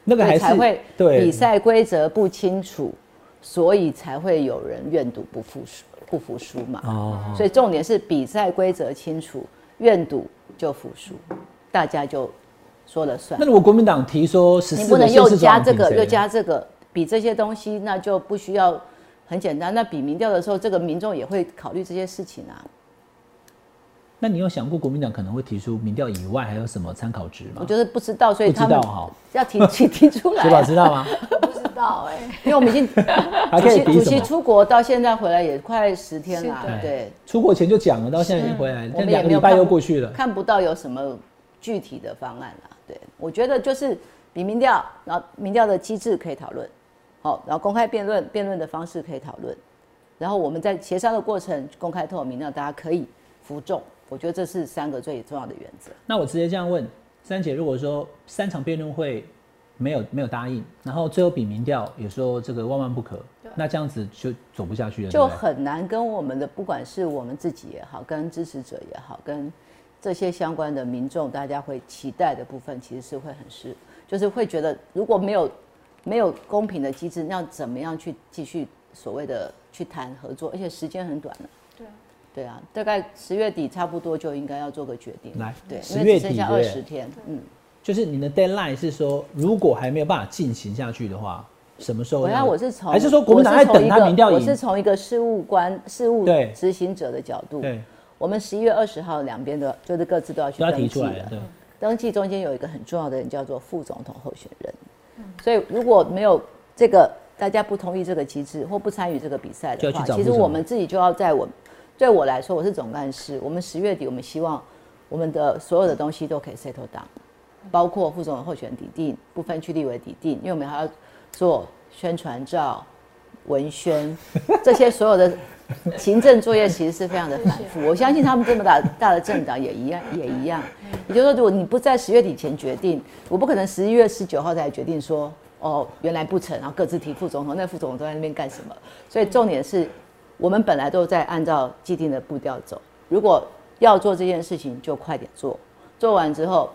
Speaker 2: 那个还是
Speaker 3: 才会
Speaker 2: 对
Speaker 3: 比赛规则不清楚，所以才会有人愿赌不服输不服输嘛。
Speaker 2: 哦，
Speaker 3: 所以重点是比赛规则清楚，愿赌就服输，大家就说了算
Speaker 2: 那。如果国民党提说十
Speaker 3: 你
Speaker 2: 四个县
Speaker 3: 不能又加这个又加这个，比这些东西，那就不需要很简单。那比民调的时候，这个民众也会考虑这些事情啊。
Speaker 2: 那你有想过国民党可能会提出民调以外还有什么参考值吗？
Speaker 3: 我就是不知道，所以
Speaker 2: 不知
Speaker 3: 他们
Speaker 2: 道哈，
Speaker 3: 要提 提提出来
Speaker 2: 雪宝
Speaker 3: 啊、
Speaker 2: 知道吗？
Speaker 4: 不知道哎、
Speaker 3: 因为我们已经 主席主席？出国到现在回来也快十天了对，
Speaker 2: 出国前就讲了，到现在已经回来，
Speaker 3: 了
Speaker 2: 但两个礼拜又过去了。
Speaker 3: 看不到有什么具体的方案啦。对，我觉得就是比民调，然后民调的机制可以讨论，好，然后公开辩论，辩论的方式可以讨论，然后我们在协商的过程公开透明，让大家可以服众。我觉得这是三个最重要的原则。
Speaker 2: 那我直接这样问三姐，如果说三场辩论会没有没有答应，然后最后比民调也说这个万万不可，那这样子就走不下去了，
Speaker 3: 就很难跟我们的不管是我们自己也好，跟支持者也好，跟这些相关的民众，大家会期待的部分，其实是会很失，就是会觉得如果没有没有公平的机制，那怎么样去继续所谓的去谈合作？而且时间很短了。
Speaker 4: 对啊
Speaker 3: 对啊，大概十月底差不多就应该要做个决定。
Speaker 2: 来
Speaker 3: 对
Speaker 2: ，10
Speaker 3: 因为
Speaker 2: 月
Speaker 3: 底剩下二十天。嗯，
Speaker 2: 就是你的 deadline 是说，如果还没有办法进行下去的话，什么时候
Speaker 3: 我
Speaker 2: 要？
Speaker 3: 要我是从
Speaker 2: 还是说国民党在等他民调？
Speaker 3: 我是从一个事务官、事务
Speaker 2: 对
Speaker 3: 执行者的角度。
Speaker 2: 对，
Speaker 3: 我们十一月二十号两边的，就是各自都要去登记。登记中间有一个很重要的人叫做副总统候选人，所以如果没有这个大家不同意这个机制或不参与这个比赛的话，其实我们自己就要在我对我来说，我是总干事，我们十月底我们希望我们的所有的东西都可以 settle down，包括副总统候选人抵定、不分区立委抵定，因为我们还要做宣传照、文宣这些所有的 行政作业，其实是非常的反复。我相信他们这么大大的政党也一样，也一样。也就是说，如果你不在十月底前决定，我不可能十一月十九号才决定说，哦，原来不成，然后各自提副总统，那副总统都在那边干什么？所以重点是我们本来都在按照既定的步调走，如果要做这件事情，就快点做，做完之后，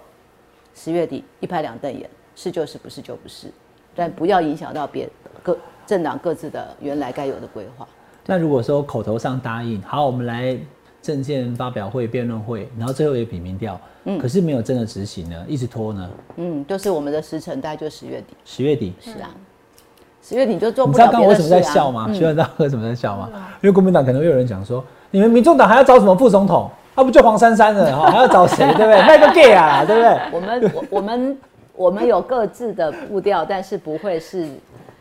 Speaker 3: 十月底一拍两瞪眼，是就是，不是就不是，但不要影响到别各政党各自的原来该有的规划。
Speaker 2: 那如果说口头上答应，好，我们来证件发表会、辩论会，然后最后也比民调，可是没有真的执行呢，一直拖呢。
Speaker 3: 嗯，就是我们的时程大概就十月底。
Speaker 2: 十月底，
Speaker 3: 是啊，十月底就做
Speaker 2: 你知道刚刚为什么在笑吗？学长知道为什么在笑吗？因为国民党可能会有人讲说，你们民众党还要找什么副总统？他不就黄珊珊了 哈，还要找谁？对不对？卖个 gay 啊，对不对？
Speaker 3: 我们我我们我们有各自的步调，但是不会是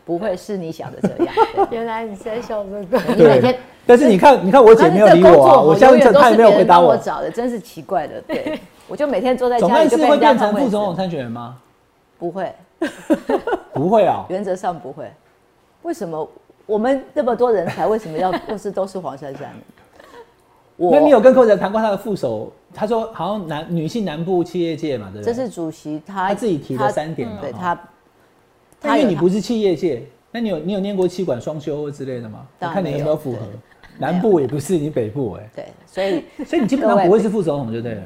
Speaker 3: 不会是你想的这样。
Speaker 4: 原来你在笑这个。
Speaker 3: 你每天，
Speaker 2: 但是你看，你看我姐没有理我啊，我相信他也没有回答我。
Speaker 3: 我找的，真是奇怪的。对，我就每天坐在
Speaker 2: 总
Speaker 3: 家里就被
Speaker 2: 会变成副总统
Speaker 3: 置。
Speaker 2: 参选人吗？
Speaker 3: 不会，
Speaker 2: 不会啊。
Speaker 3: 原则上不会。为什么我们那么多人才，为什么要不是都是黄珊珊呢？我
Speaker 2: 那你有跟柯文哲谈过他的副手？他说好像男女性南部企业界嘛，对不对？
Speaker 3: 这是主席他
Speaker 2: 他自己提的三点
Speaker 3: 对他，
Speaker 2: 那因为你不是企业界，那你有你有念过气管双修之类的吗？我看你
Speaker 3: 有
Speaker 2: 有没有符合。南部也不是，你北部哎，
Speaker 3: 对，所以
Speaker 2: 所以你基本上不会是副总统就对了。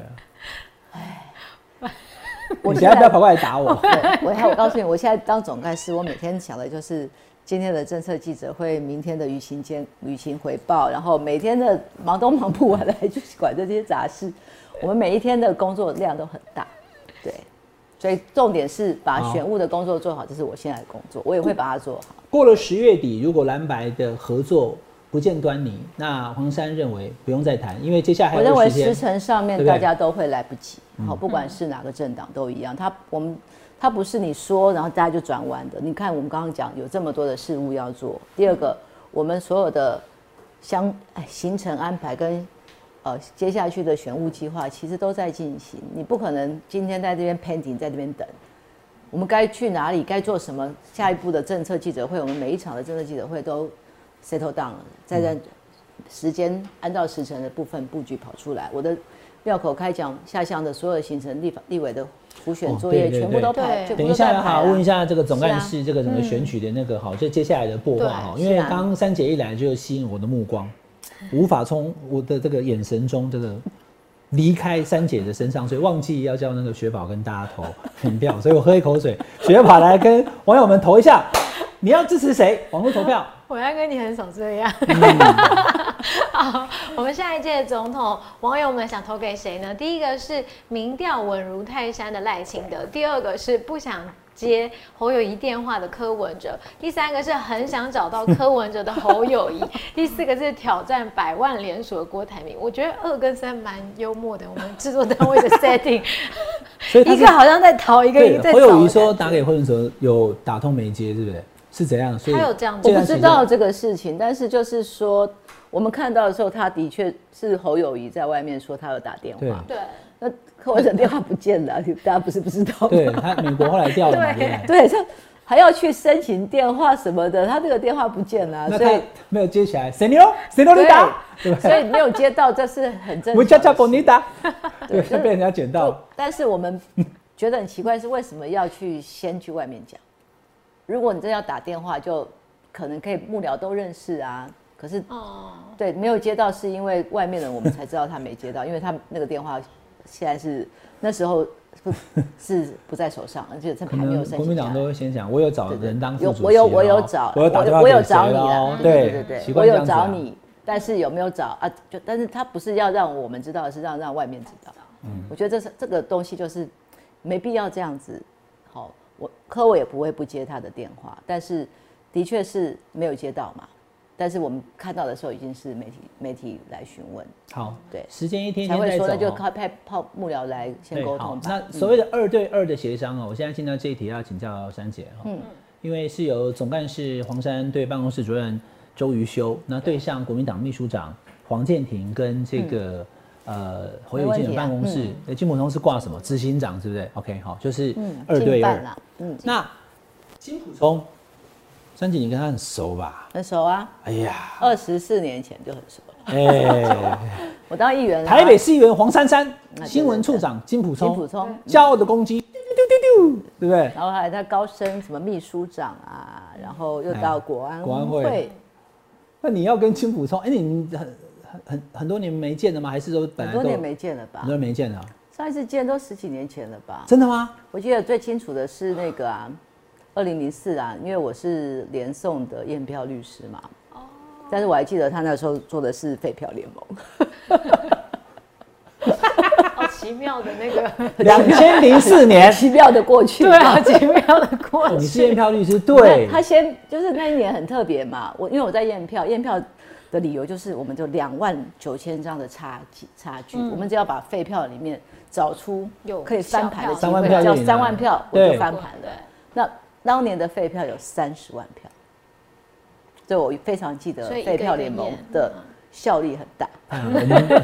Speaker 3: 我
Speaker 2: 你等下不要跑过来打我。
Speaker 3: 我还我告诉你，我现在当总干事，我每天想的就是今天的政策记者会，明天的舆情监舆情回报，然后每天的忙都 忙不完来去管这些杂事。我们每一天的工作量都很大，对，所以重点是把
Speaker 2: 好
Speaker 3: 选务的工作做好，这是我现在的工作，我也会把它做好。
Speaker 2: 过了十月底，如果蓝白的合作不见端倪，那黄珊认为不用再谈，因为接下来还
Speaker 3: 我认为
Speaker 2: 有时。
Speaker 3: 程上面大家都会来不及，好，不管是哪个政党都一样。他我们他不是你说然后大家就转弯的。你看我们刚刚讲有这么多的事物要做。第二个，我们所有的相哎行程安排跟呃接下去的选务计划其实都在进行。你不可能今天在这边 pending 在这边等。我们该去哪里，该做什么？下一步的政策记者会，我们每一场的政策记者会都 settle down 了，在这时间按照时辰的部分布局跑出来。我的庙口开讲下乡的所有的行程，立法立委的补选
Speaker 2: 哦
Speaker 3: 作业
Speaker 2: 对对
Speaker 3: 全部都
Speaker 4: 对
Speaker 3: 排，
Speaker 2: 等一下好，
Speaker 3: 排了
Speaker 2: 问一下这个总干事这个整个选举的那个好，就接下来的擘画哈，因为刚三姐一来就吸引我的目光，无法从我的这个眼神中这个离开三姐的身上，所以忘记要叫那个雪宝跟大家投民票，所以我喝一口水，雪宝来跟网友们投一下，你要支持谁？网络投票。
Speaker 4: 我要跟你很少这样。
Speaker 2: 嗯
Speaker 4: 好，我们下一届总统网友们想投给谁呢？第一个是民调稳如泰山的赖清德，第二个是不想接侯友谊电话的柯文哲，第三个是很想找到柯文哲的侯友谊，第四个是挑战百万连锁的郭台铭。我觉得二跟三蛮幽默的，我们制作单位的 setting，
Speaker 2: 所以
Speaker 4: 一个好像在逃，一个
Speaker 2: 对
Speaker 4: 在找。
Speaker 2: 侯友谊说打给柯文哲有打通没接，是不是？是怎样？所以
Speaker 4: 他有这样
Speaker 3: 我不知道这个事情，但是就是说，我们看到的时候，他的确是侯友谊在外面说他有打电话，
Speaker 4: 对。
Speaker 3: 那柯文哲电话不见了，大家不是不知道吗？
Speaker 2: 对他美国后来掉了嘛，对不对？
Speaker 3: 对，他还要去申请电话什么的，他这个电话不见了，所以
Speaker 2: 没有接起来，谁牛谁牛你打，对不对？
Speaker 3: 所以没有接到，这是很正常。
Speaker 2: 我叫叫狗你打，对，
Speaker 3: 就 是
Speaker 2: 被人家捡到。
Speaker 3: 但是我们觉得很奇怪，是为什么要去先去外面讲？如果你真要打电话，就可能可以幕僚都认识啊。可是
Speaker 4: 哦，
Speaker 3: 对没有接到，是因为外面的我们才知道他没接到，因为他那个电话现在是那时候不 是不在手上，而且他
Speaker 2: 可
Speaker 3: 还没有申
Speaker 2: 能国民党
Speaker 3: 请下来。
Speaker 2: 都会先讲，我有找人当副主席
Speaker 3: 有我有我有
Speaker 2: 哦
Speaker 3: 找，
Speaker 2: 我有打电话
Speaker 3: 我有找你
Speaker 2: 哦
Speaker 3: 了，对对
Speaker 2: 对，
Speaker 3: 对，我有找你，但是有没有找啊？就但是他不是要让我们知道，是让让外面知道。嗯，我觉得这是这个东西就是没必要这样子。好，我柯我也不会不接他的电话，但是的确是没有接到嘛。但是我们看到的时候已经是媒体媒体来询问，
Speaker 2: 好，
Speaker 3: 对。
Speaker 2: 时间一天
Speaker 3: 才会说
Speaker 2: 天在走。哦。
Speaker 3: 那就靠派泡幕僚来先沟通，吧。
Speaker 2: 那所谓的二对二的协商哦，我现在进到这一题要请教珊姐哈，
Speaker 3: 嗯。
Speaker 2: 因为是由总干事黄山对办公室主任周瑜修，那对。上国民党秘书长黄建庭跟这个、呃侯友宜的办公室，呃金普通是挂什么？执行长，是不是？OK，好，就是
Speaker 3: 嗯
Speaker 2: 二对二。
Speaker 3: 进办啦，嗯，
Speaker 2: 那金普聪，珊姐你跟他很熟吧？
Speaker 3: 很熟啊，
Speaker 2: 哎呀，
Speaker 3: 二十四年前就很熟了。
Speaker 2: 哎，
Speaker 3: 我当议员啊，
Speaker 2: 台北市议员黄珊珊，新闻处长金普聪，
Speaker 3: 金普聪，
Speaker 2: 骄傲的公鸡，丢丢丢丢丢，对不对？
Speaker 3: 然后后来他高升什么秘书长啊，然后又到国安
Speaker 2: 哎国安会
Speaker 3: 会，
Speaker 2: 那你要跟金普聪，哎、你很很很很多年没见了吗？还是说本来
Speaker 3: 很多年没见了吧
Speaker 2: 很多？年没见了？
Speaker 3: 上一次见都十几年前了吧？
Speaker 2: 真的吗？
Speaker 3: 我记得最清楚的是那个啊，二零零四啊，因为我是连送的验票律师嘛。但是我还记得他那时候做的是废票联盟，
Speaker 4: 好奇妙的那个，
Speaker 2: 两千零四年，
Speaker 3: 奇妙的过去。
Speaker 4: 对啊，奇妙的过
Speaker 2: 哦你是
Speaker 4: 去。
Speaker 2: 验票律师，对，
Speaker 3: 他先就是那一年很特别嘛，我因为我在验票，验票的理由就是我们就两万九千张的差距差距，我们只要把废票里面找出
Speaker 4: 有
Speaker 3: 可以翻盘的机
Speaker 2: 三万
Speaker 3: 会，只要
Speaker 2: 票就赢了
Speaker 3: 三万票我
Speaker 2: 对
Speaker 3: 就翻盘了。那当年的废票有三十万票，所以我非常记得废票联盟的效力很大。
Speaker 2: 哎我们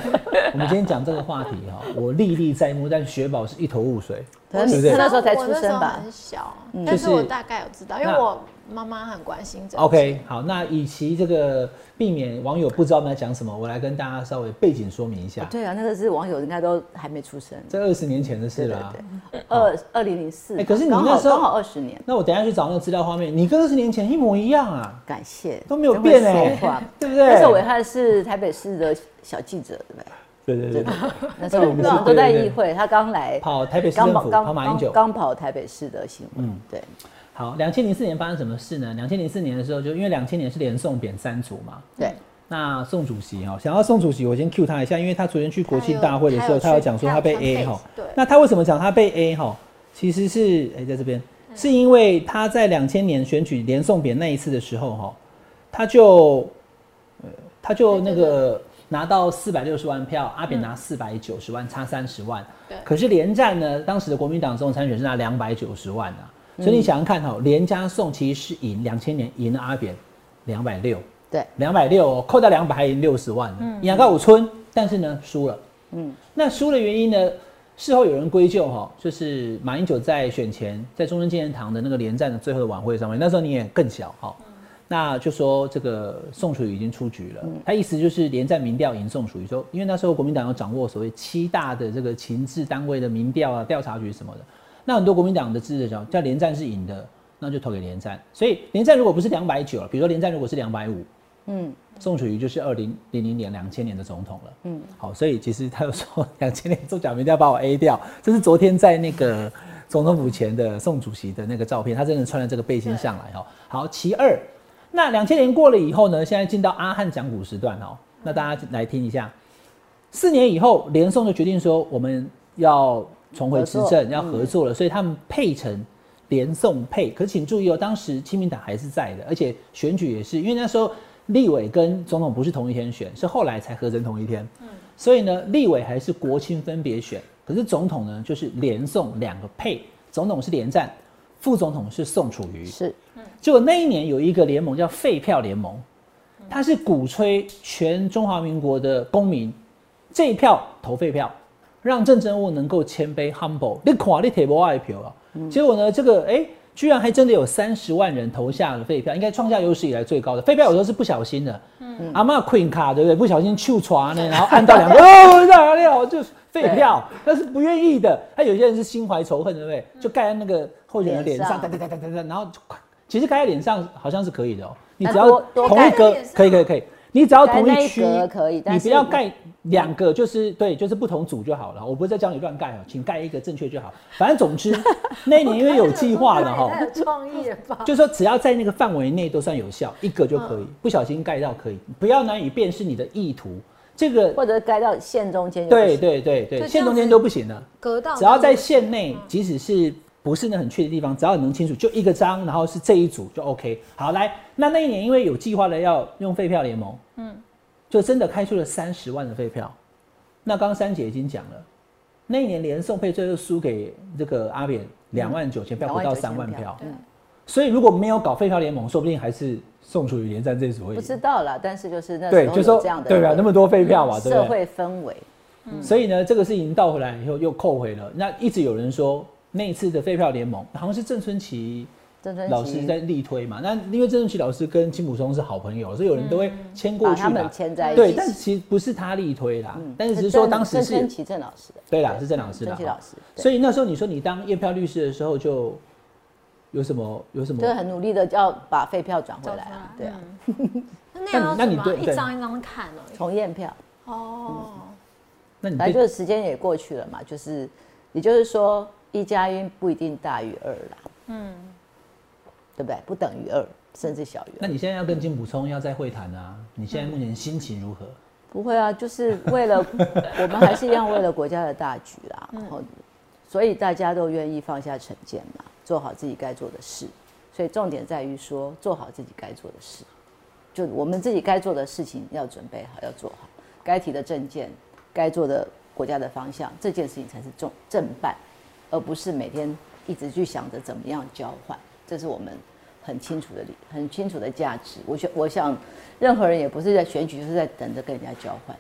Speaker 2: 我们今天讲这个话题哈，我历历在目，但雪宝是一头雾水。
Speaker 3: 可能
Speaker 2: 对不对
Speaker 3: 他那时候才出生吧？
Speaker 4: 很小，
Speaker 3: 嗯
Speaker 4: 但是我大概有知道，因为我妈妈很关心这个。
Speaker 2: OK，好，那以其这个避免网友不知道我们在讲什么，我来跟大家稍微背景说明一下。
Speaker 3: 对啊，那个是网友应该都还没出生。
Speaker 2: 这二十年前的事
Speaker 3: 对对
Speaker 2: 了啊。
Speaker 3: 对，二二零零四。
Speaker 2: 哎可是你
Speaker 3: 刚
Speaker 2: 那时候
Speaker 3: 刚好二十年，
Speaker 2: 那我等一下去找那个资料画面，你跟二十年前一模一样啊，
Speaker 3: 感谢
Speaker 2: 都没有变哎、对不对？
Speaker 3: 那时候伟汉是台北市的小记者，对不对？
Speaker 2: 对对对对，
Speaker 3: 那时候我们都在
Speaker 2: 对对对
Speaker 3: 议会，他刚来，
Speaker 2: 跑台北市
Speaker 3: 刚
Speaker 2: 政府，
Speaker 3: 跑刚
Speaker 2: 跑马英九
Speaker 3: 刚。刚跑台北市的新闻
Speaker 2: 嗯，
Speaker 3: 对，
Speaker 2: 好，两千零四年发生什么事呢？两千零四年的时候，就因为两千年是连宋扁三组嘛，
Speaker 3: 对，
Speaker 2: 那宋主席哈，想要宋主席，我先 cue 他一下，因为他昨天去国庆大会的时候，
Speaker 4: 他有
Speaker 2: 讲说他被 A
Speaker 4: 穿
Speaker 2: 哈。
Speaker 4: face，对，
Speaker 2: 那他为什么讲他被 A 哈？其实是哎、在这边，是因为他在两千年选举连宋扁那一次的时候哈，他就呃他就那个拿到四百六十万票，阿扁拿四百九十万，差三十万。
Speaker 4: 对。
Speaker 2: 可是连战呢，当时的国民党总统参选是拿两百九十万啊，所以你想想看哈，连家宋其实是赢两千年赢了阿扁两百六。
Speaker 3: 对，
Speaker 2: 两百六，扣掉两百还赢六十万呢，赢到五村，但是呢输了。
Speaker 3: 嗯，
Speaker 2: 那输的原因呢？事后有人归咎哈，就是马英九在选前在中正纪念堂的那个连战的最后的晚会上面，那时候你也更小哈，那就说这个宋楚瑜已经出局了，他意思就是连战民调赢宋楚瑜，说因为那时候国民党要掌握所谓七大的这个情治单位的民调啊、调查局什么的，那很多国民党的支持者叫连战是赢的，那就投给连战，所以连战如果不是两百九，比如说连战如果是两百五，
Speaker 3: 嗯，
Speaker 2: 宋楚瑜就是二零零零年、两千年的总统了。
Speaker 3: 嗯
Speaker 2: 嗯，好，所以其实他又说 两千年中奖民调把我 A 掉，这是昨天在那个总统府前的宋主席的那个照片，他真的穿了这个背心上来哦。好，其二，那两千年过了以后呢，现在进到阿汉讲古时段哦，那大家来听一下。四年以后，连宋就决定说我们要重回执政，要合作了，所以他们配成连宋配。可是请注意哦，当时亲民党还是在的，而且选举也是，因为那时候立委跟总统不是同一天选，是后来才合成同一天。所以呢，立委还是国亲分别选，可是总统呢就是连宋两个配，总统是连战，副总统是宋楚瑜。
Speaker 3: 是
Speaker 2: 结果那一年有一个联盟叫废票联盟，他是鼓吹全中华民国的公民这一票投废票，让郑政务能够谦卑 humble。你看你铁不爱票啊？结果呢，这个哎、居然还真的有三十万人投下了废票，应该创下有史以来最高的。废票有时候是不小心的，阿妈 Queen 卡对不对？不小心触传呢，然后按到两个 哦，哪了就是废票，那是不愿意的。他有些人是心怀仇恨，对不对？就盖在那个候选人脸上，哒哒哒哒哒哒，然后就其实盖在脸上好像是可以的哦，你只要同一格可以可以可以，你只要同
Speaker 3: 一
Speaker 2: 区
Speaker 3: 格可以
Speaker 2: 你不要盖两个，就是对，就是不同组就好了。我不是在教你乱盖哦，请盖一个正确就好。反正总之那一年因为有计划的哈，
Speaker 4: 创意了吧？
Speaker 2: 就说只要在那个范围内都算有效，一个就可以，不小心盖到可以，不要难以辨识你的意图。这个
Speaker 3: 或者盖到线中间
Speaker 2: 对
Speaker 3: 行，
Speaker 2: 对对对，线中间都不行了。
Speaker 4: 隔到
Speaker 2: 只要在线内，即使是不是那很确的地方，只要你能清楚，就一个章，然后是这一组就 OK。好，来，那那一年因为有计划的要用废票联盟，嗯，就真的开出了三十万的废票。那刚刚珊姐已经讲了，那一年连宋配最后输给这个阿扁两万九千票，不到三万票。
Speaker 3: 嗯
Speaker 2: 所以如果没有搞废票联盟，说不定还是宋楚瑜连战这一组会
Speaker 3: 不。知道啦，但是就是那
Speaker 2: 对，
Speaker 3: 时候
Speaker 2: 就说
Speaker 3: 有这样的
Speaker 2: 对啊，那么多废票嘛，对不对？
Speaker 3: 社会氛围，
Speaker 2: 所以呢，这个事情倒回来以后又扣回了。那一直有人说那一次的废票联盟好像是郑春琪
Speaker 3: 郑春琪
Speaker 2: 老师在力推嘛。那因为郑春琪老师跟金普松是好朋友，所以有人都会牵过去啦
Speaker 3: 把他们。牵在一起。
Speaker 2: 对，但其实不是他力推啦，但是只是说当时是
Speaker 3: 郑春琪郑老师的，
Speaker 2: 对啦，是郑老师啦
Speaker 3: 郑琪。老师，
Speaker 2: 所以那时候你说你当验票律师的时候，就有什么有什么
Speaker 3: 就是很努力的要把废票转回来啊，对啊，
Speaker 4: 那那样要
Speaker 2: 那你对对
Speaker 4: 一张一张看哦？
Speaker 3: 重验票，
Speaker 4: 哦，
Speaker 2: 那你对
Speaker 3: 反正就是时间也过去了嘛，就是也就是说一加一不一定大于二啦，
Speaker 4: 嗯，
Speaker 3: 对不对？不等于二，甚至小于那。
Speaker 2: 你现在要跟金补充要在会谈啊？你现在目前心情如何？
Speaker 3: 不会啊，就是为了 我们还是一样为了国家的大局啦，然后所以大家都愿意放下成见嘛，做好自己该做的事。所以重点在于说做好自己该做的事，就我们自己该做的事情要准备好，要做好，该提的证件，该做的国家的方向，这件事情才是重正办，而不是每天一直去想着怎么样交换，这是我们很清楚的理很清楚的价值。我想我想任何人也不是在选举，就是在等着跟人家交换。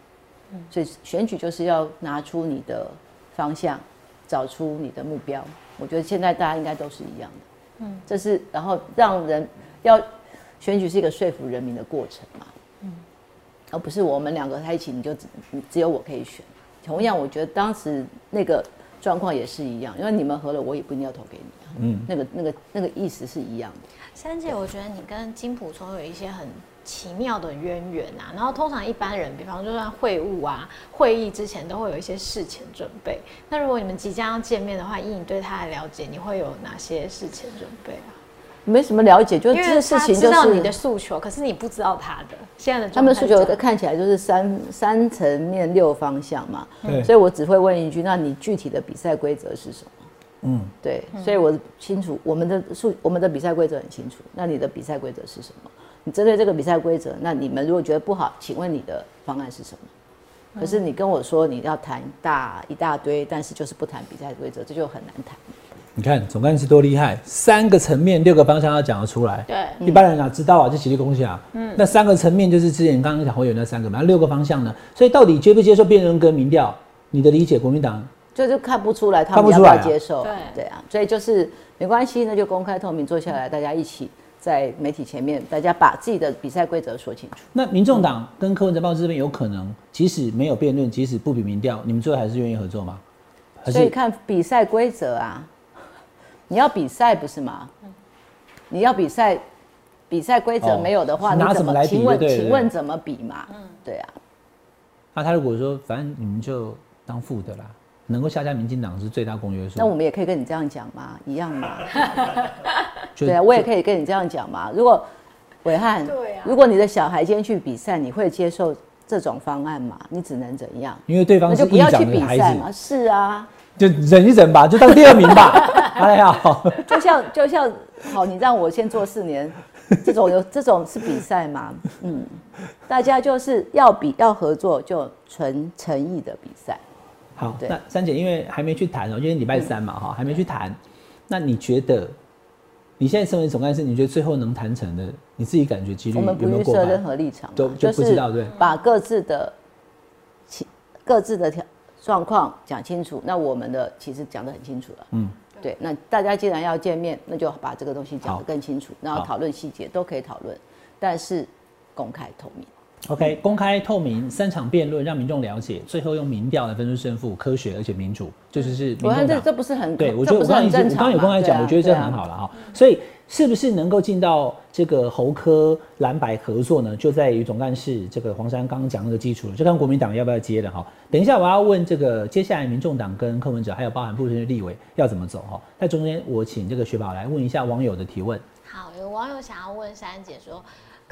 Speaker 3: 所以选举就是要拿出你的方向，找出你的目标。我觉得现在大家应该都是一样的。嗯，这是然后让人要选举是一个说服人民的过程嘛。嗯，而不是我们两个在一起，你就只只有我可以选。同样，我觉得当时那个状况也是一样，因为你们合了，我也不一定要投给你。嗯，那个那个那个意思是一样的。
Speaker 4: 珊姐，我觉得你跟金普聪有一些很奇妙的渊源啊。然后通常一般人，比方就算会晤啊、会议之前都会有一些事前准备。那如果你们即将要见面的话，以你对他的了解，你会有哪些事前准备啊？
Speaker 3: 没什么了解，就是这个事情就是
Speaker 4: 知道你的诉求，可是你不知道他的现在的
Speaker 3: 他们的诉求看起来就是三三层面六方向嘛。
Speaker 2: 对
Speaker 3: 所以我只会问一句：那你具体的比赛规则是什么？
Speaker 2: 嗯，
Speaker 3: 对，所以我清楚我们的数我们的比赛规则很清楚。那你的比赛规则是什么？你针对这个比赛规则，那你们如果觉得不好，请问你的方案是什么？可是你跟我说你要谈大一大堆，但是就是不谈比赛规则，这就很难谈。
Speaker 2: 你看总干事多厉害，三个层面六个方向要讲得出来。
Speaker 4: 对
Speaker 2: 一般人哪知道啊？就起立恭喜啊。嗯，那三个层面就是之前刚刚讲会有那三个嘛，那六个方向呢？所以到底接不接受辩论跟民调？你的理解，国民党
Speaker 3: 就就看不出来他们要不要接受，
Speaker 4: 对
Speaker 3: 对啊，所以就是没关系，那就公开透明坐下来，大家一起在媒体前面，大家把自己的比赛规则说清楚。
Speaker 2: 那民众党跟柯文哲报这边有可能，即使没有辩论，即使不比民调，你们最后还是愿意合作吗？还是
Speaker 3: 所以看比赛规则啊，你要比赛不是吗？你要比赛，比赛规则
Speaker 2: 哦
Speaker 3: 没有的话，你怎么？
Speaker 2: 拿什么来比
Speaker 3: 请问，
Speaker 2: 就对了
Speaker 3: 请问怎么比嘛？嗯对啊，
Speaker 2: 那他如果说反正你们就当副的啦，能够下架民进党是最大公约数。
Speaker 3: 那我们也可以跟你这样讲嘛，一样嘛。
Speaker 2: 就
Speaker 3: 对啊，我也可以跟你这样讲嘛。如果伟汉，
Speaker 4: 对啊
Speaker 3: 如果你的小孩今天去比赛，你会接受这种方案吗？你只能怎样？
Speaker 2: 因为对方
Speaker 3: 那
Speaker 2: 是
Speaker 3: 不要去比赛嘛。是啊，
Speaker 2: 就忍一忍吧，就当第二名吧。哎呀，
Speaker 3: 就像就像好，你让我先做四年，这种有这种是比赛吗？嗯，大家就是要比要合作，就纯诚意的比赛。
Speaker 2: 好，那三姐因为还没去谈哦，因为礼拜三嘛哈，还没去谈。那你觉得你现在身为总干事，你觉得最后能谈成的，你自己感觉几率
Speaker 3: 我
Speaker 2: 有
Speaker 3: 们不预设
Speaker 2: 没有过半？
Speaker 3: 任何立场嘛，
Speaker 2: 都就不知道对
Speaker 3: 把各自的其各自的条状况讲清楚。那我们的其实讲得很清楚了。
Speaker 2: 嗯，
Speaker 3: 对。那大家既然要见面，那就把这个东西讲
Speaker 2: 好
Speaker 3: 得更清楚，然后讨论细节都可以讨论，但是公开透明。
Speaker 2: OK，公开透明，三场辩论让民众了解，最后用民调来分出胜负，科学而且民主，这就是民
Speaker 3: 我看这。这不是很
Speaker 2: 对，我觉
Speaker 3: 这不是
Speaker 2: 得我刚刚已经
Speaker 3: 很正常
Speaker 2: 我刚刚有跟他讲，我觉得这很好了哈。所以是不是能够进到这个侯科蓝白合作呢？就在于总干事这个黄山刚刚讲那个基础了，就看国民党要不要接了哈。等一下我要问这个接下来民众党跟柯文哲还有包含部分的立委要怎么走哈。在中间我请这个雪宝来问一下网友的提问。
Speaker 4: 好，有网友想要问珊姐说，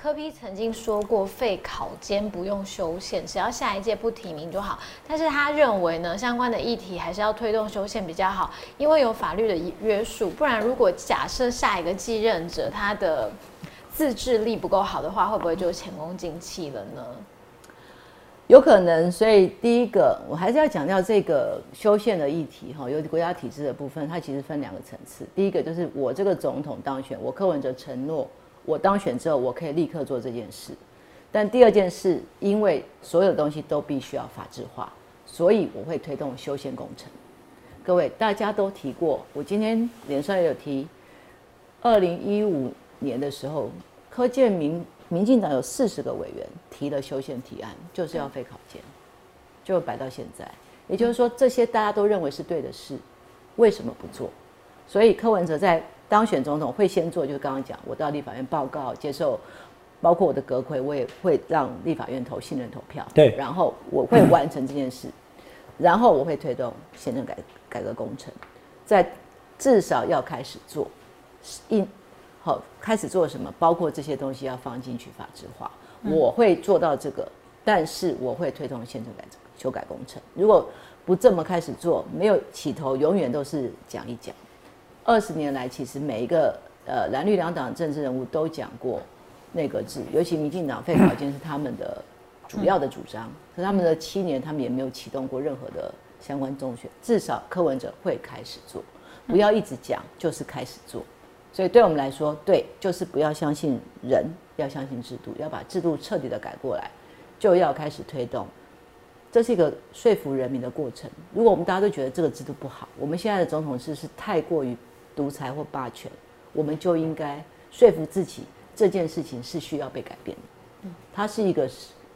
Speaker 4: 柯批曾经说过废考监不用修宪，只要下一届不提名就好。但是他认为呢，相关的议题还是要推动修宪比较好，因为有法律的约束。不然，如果假设下一个继任者他的自制力不够好的话，会不会就前功尽弃了呢？
Speaker 3: 有可能，所以第一个我还是要强调这个修宪的议题哈，有国家体制的部分，它其实分两个层次。第一个就是我这个总统当选，我柯文哲承诺，我当选之后我可以立刻做这件事。但第二件事，因为所有东西都必须要法制化，所以我会推动修宪工程。各位大家都提过，我今天脸上也有提，二零一五年的时候，柯建明民进党有四十个委员提了修宪提案，就是要废考监，就摆到现在。也就是说，这些大家都认为是对的事，为什么不做？所以柯文哲在当选总统会先做，就是刚刚讲，我到立法院报告，接受，包括我的阁魁，我也会让立法院投信任投票。
Speaker 2: 对
Speaker 3: 然后我会完成这件事，然后我会推动宪政改改革工程，在至少要开始做，一好开始做什么，包括这些东西要放进去法制化。我会做到这个，但是我会推动宪政改修改工程。如果不这么开始做，没有起头，永远都是讲一讲。二十年来，其实每一个呃蓝绿两党政治人物都讲过内阁制，尤其民进党废考监是他们的主要的主张。可是他们的七年，他们也没有启动过任何的相关中选，至少柯文哲会开始做，不要一直讲，就是开始做。所以对我们来说，对，就是不要相信人，要相信制度，要把制度彻底的改过来，就要开始推动。这是一个说服人民的过程。如果我们大家都觉得这个制度不好，我们现在的总统制是太过于独裁或霸权，我们就应该说服自己这件事情是需要被改变的。它是一个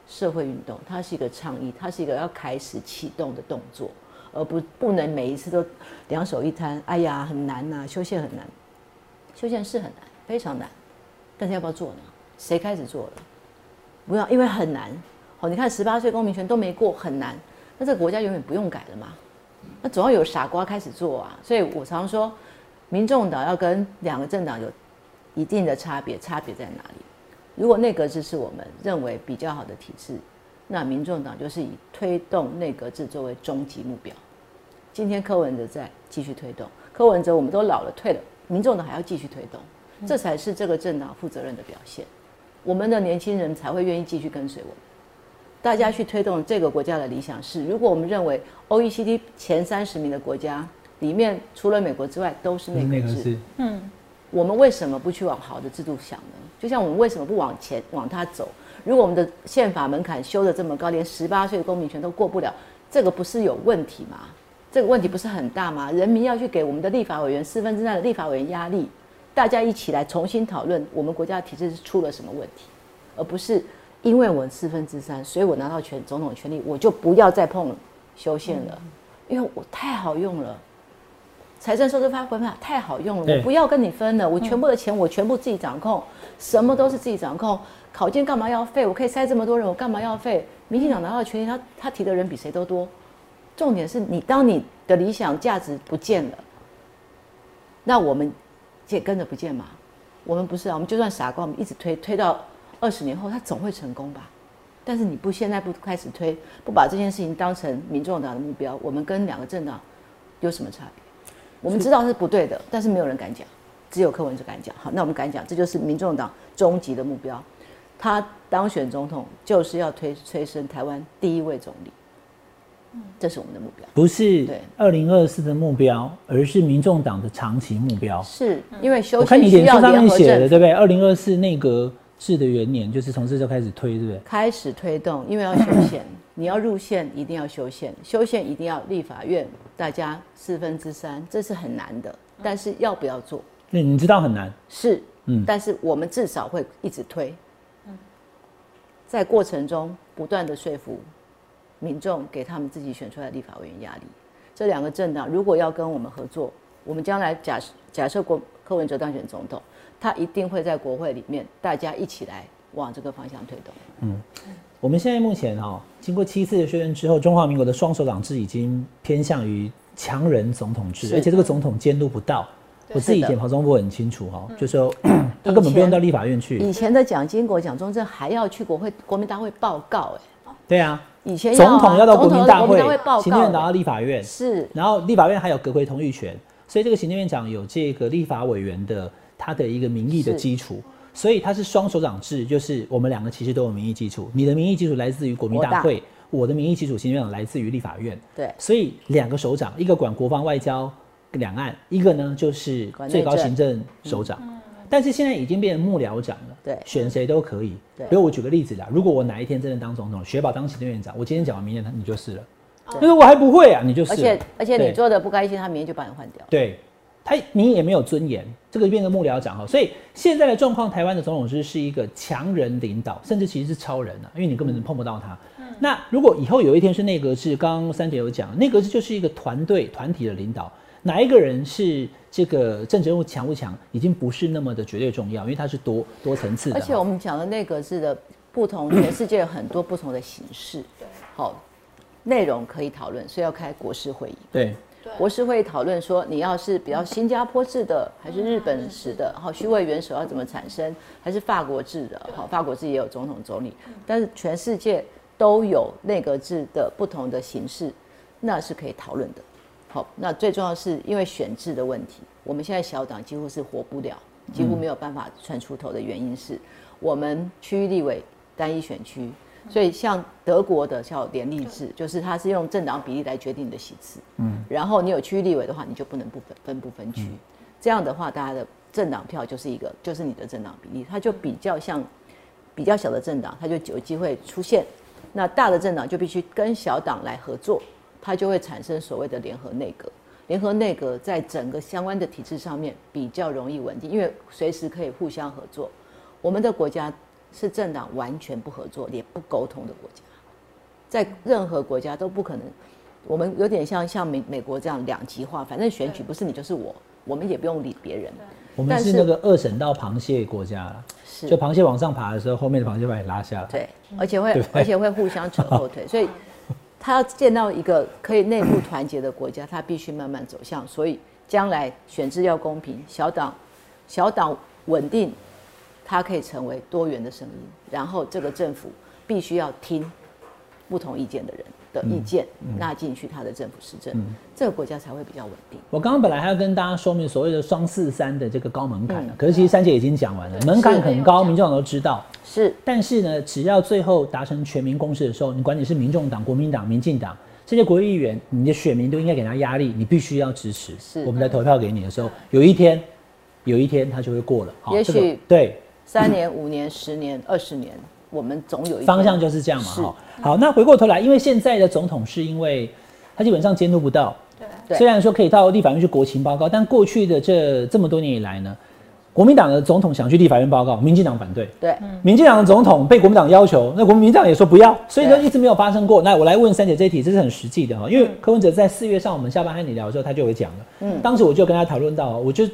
Speaker 3: 社会运动，它是一个倡议，它是一个要开始启动的动作，而不不能每一次都两手一摊。哎呀，很难呐，修宪很难，修宪是很难，非常难。但是要不要做呢？谁开始做了？不要，因为很难。哦，你看十八岁公民权都没过，很难。那这个国家永远不用改了嘛？那总要有傻瓜开始做啊。所以我常说，民众党要跟两个政党有一定的差别，差别在哪里？如果内阁制是我们认为比较好的体制，那民众党就是以推动内阁制作为终极目标。今天柯文哲在继续推动，柯文哲我们都老了退了，民众党还要继续推动，这才是这个政党负责任的表现。我们的年轻人才会愿意继续跟随我们。大家去推动这个国家的理想是，如果我们认为 OECD 前三十名的国家里面，除了美国之外都是内阁制，嗯，我们为什么不去往好的制度想呢？就像我们为什么不往前往它走？如果我们的宪法门槛修的这么高，连十八岁的公民权都过不了，这个不是有问题吗？这个问题不是很大吗？人民要去给我们的立法委员四分之三的立法委员压力，大家一起来重新讨论我们国家的体制是出了什么问题，而不是。因为我四分之三，所以我拿到权总统权力，我就不要再碰修宪了，因为我太好用了，财政收支发挥法太好用了，我不要跟你分了，我全部的钱我全部自己掌控，什么都是自己掌控。考卷干嘛要费？我可以塞这么多人，我干嘛要费？民进党拿到权力，他他提的人比谁都多。重点是你当你的理想价值不见了，那我们也跟着不见嘛？我们不是啊，我们就算傻瓜，我们一直推推到。二十年后，他总会成功吧？但是你不现在不开始推，不把这件事情当成民众党的目标，我们跟两个政党有什么差别？我们知道是不对的，但是没有人敢讲，只有柯文哲敢讲。好，那我们敢讲，这就是民众党终极的目标。他当选总统就是要推催生台湾第一位总理，这是我们的目标，
Speaker 2: 不是对二零二四的目标，而是民众党的长期目标。
Speaker 3: 是因为修
Speaker 2: 我看你脸书上面写的，对不对？二零二四内阁。制的元年就是从这就开始推，对不对？
Speaker 3: 开始推动，因为要修宪，你要入宪一定要修宪，修宪一定要立法院大家四分之三，这是很难的。但是要不要做？
Speaker 2: 那你知道很难
Speaker 3: 是，嗯，但是我们至少会一直推，在过程中不断的说服民众，给他们自己选出来的立法委员压力。这两个政党如果要跟我们合作，我们将来假假设国柯文哲当选总统。他一定会在国会里面，大家一起来往这个方向推动。嗯，
Speaker 2: 我们现在目前哈，经过七次的修正之后，中华民国的双手党制已经偏向于强人总统制，而且这个总统监督不到。我自己以前跑中部很清楚哈，就说 他根本不用到立法院去。
Speaker 3: 以前的蒋经国、蒋中正还要去国会国民大会报告，哎，
Speaker 2: 对啊，
Speaker 3: 以前
Speaker 2: 总统要到国民大会
Speaker 3: 报告，
Speaker 2: 行政院拿到立法院
Speaker 3: 是，
Speaker 2: 然后立法院还有阁回同意权，所以这个行政院长有这个立法委员的。他的一个民意的基础，所以他是双手掌制，就是我们两个其实都有民意基础。你的民意基础来自于国民大会，我的民意基础行政院长来自于立法院。
Speaker 3: 对，
Speaker 2: 所以两个首长，一个管国防外交两岸，一个呢就是最高行政首长。但是现在已经变成幕僚长了，
Speaker 3: 对，
Speaker 2: 选谁都可以。对，比如我举个例子啦，如果我哪一天真的当总统，雪宝当行政院长，我今天讲完，明天他你就是了。但是我还不会啊，你就是。而
Speaker 3: 且而且你做的不开心，他明天就把你换掉。
Speaker 2: 对。他你也没有尊严，这个变成幕僚长哈，所以现在的状况，台湾的总统制是一个强人领导，甚至其实是超人啊，因为你根本碰不到他。那如果以后有一天是内阁制，刚刚三姐有讲，内阁制就是一个团队团体的领导，哪一个人是这个政治人物强不强，已经不是那么的绝对重要，因为它是多多层次的。
Speaker 3: 而且我们讲的内阁制的不同，全世界有很多不同的形式，好内容可以讨论，所以要开国事会议。
Speaker 2: 对。
Speaker 3: 国是会讨论说你要是比较新加坡制的，还是日本式的，好虚位元首要怎么产生，还是法国制的，好法国制也有总统总理，但是全世界都有内阁制的不同的形式，那是可以讨论的。好，那最重要是因为选制的问题，我们现在小党几乎是活不了，几乎没有办法窜出头的原因是我们区域立委单一选区。所以像德国的叫联立制，就是它是用政党比例来决定你的席次，嗯，然后你有区域立委的话，你就不能不分分不分区，这样的话，大家的政党票就是一个就是你的政党比例，它就比较像比较小的政党，它就有机会出现，那大的政党就必须跟小党来合作，它就会产生所谓的联合内阁。联合内阁在整个相关的体制上面比较容易稳定，因为随时可以互相合作。我们的国家。是政党完全不合作、也不沟通的国家，在任何国家都不可能。我们有点像像美美国这样两极化，反正选举不是你就是我，我们也不用理别人。
Speaker 2: 我们是那个二审到螃蟹国家，是就螃蟹往上爬的时候，后面的螃蟹把你拉下来。
Speaker 3: 对，而且会而且会互相扯后腿，所以他要见到一个可以内部团结的国家，他必须慢慢走向。所以将来选制要公平，小党小党稳定。它可以成为多元的声音，然后这个政府必须要听不同意见的人的意见，纳进去他的政府施政，这个国家才会比较稳定。
Speaker 2: 我刚刚本来还要跟大家说明所谓的双四三的这个高门槛可是其实三姐已经讲完了，门槛很高，民众党都知道。
Speaker 3: 是，
Speaker 2: 但是呢，只要最后达成全民共识的时候，你管你是民众党、国民党、民进党这些国会议员，你的选民都应该给他压力，你必须要支持。是，我们在投票给你的时候，有一天，有一天他就会过了。
Speaker 3: 也许
Speaker 2: 对。
Speaker 3: 三年、五年、十年、二十年，我们总有一
Speaker 2: 方向就是这样嘛。哈，好，那回过头来，因为现在的总统是因为他基本上监督不到，对，虽然说可以到立法院去国情报告，但过去的这这么多年以来呢，国民党的总统想去立法院报告，民进党反对，
Speaker 3: 对，
Speaker 2: 民进党的总统被国民党要求，那国民党也说不要，所以就一直没有发生过。那我来问三姐这一题，这是很实际的哈，因为柯文哲在四月上我们下班和你聊的时候，他就有讲了，嗯，当时我就跟他讨论到，我就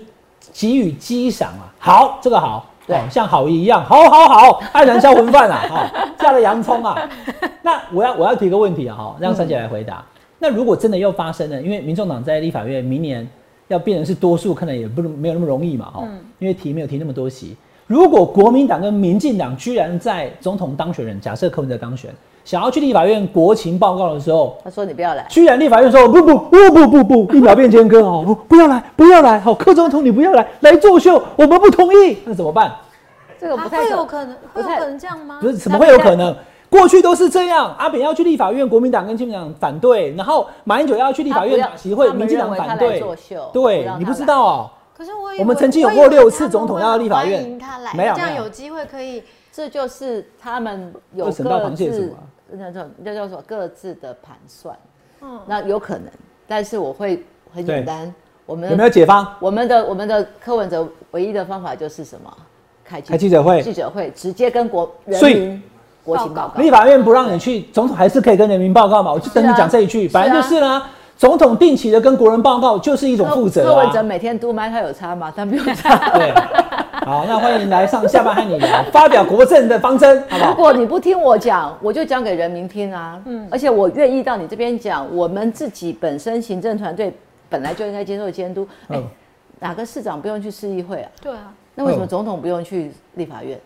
Speaker 2: 给予激赏啊，好，这个好。对，像好一样，好好好，黯然销魂饭啊，哈，加了洋葱啊。那我要我要提个问题啊，哈，让三姐来回答。那如果真的又发生了，因为民众党在立法院明年要变成是多数，可能也不没有那么容易嘛，哈，因为提没有提那么多席。如果国民党跟民进党居然在总统当选人，假设柯文哲当选。想要去立法院国情报告的时候，
Speaker 3: 他说你不要来。
Speaker 2: 居然立法院说不不不不不不，一秒变千哥哦，不要来不要来，好，柯总统你不要来来作秀，我们不同意，那怎么办？
Speaker 4: 这个不太有可能，会有可能这样吗？
Speaker 2: 不是，怎么会有可能？过去都是这样，阿扁要去立法院，国民党跟民进党反对，然后马英九要去立法院主席会，民进党反对，对，你不知道哦。
Speaker 4: 可是我
Speaker 2: 我们曾经有过六次总统要立法院，
Speaker 4: 没有这样有机会可以。
Speaker 3: 这就是他们有各自，那叫那叫做各自的盘算。嗯，那有可能，但是我会很简单。我们
Speaker 2: 有没有解方？
Speaker 3: 我们的我们的柯文哲唯一的方法就是什么？
Speaker 2: 开开记者会，
Speaker 3: 记者会直接跟国人民国情报告。
Speaker 2: 立法院不让你去，总统还是可以跟人民报告嘛？我就等你讲这一句，反正就是呢。总统定期的跟国人报告，就是一种负责。
Speaker 3: 柯文哲每天督麦，他有差吗？他没有差。
Speaker 2: 对。好，那欢迎来上下班和你聊，发表国政的方针，好不好？
Speaker 3: 如果你不听我讲，我就讲给人民听啊。嗯，而且我愿意到你这边讲，我们自己本身行政团队本来就应该接受监督。哎，哪个市长不用去市议会啊？
Speaker 4: 对啊。
Speaker 3: 那为什么总统不用去立法院？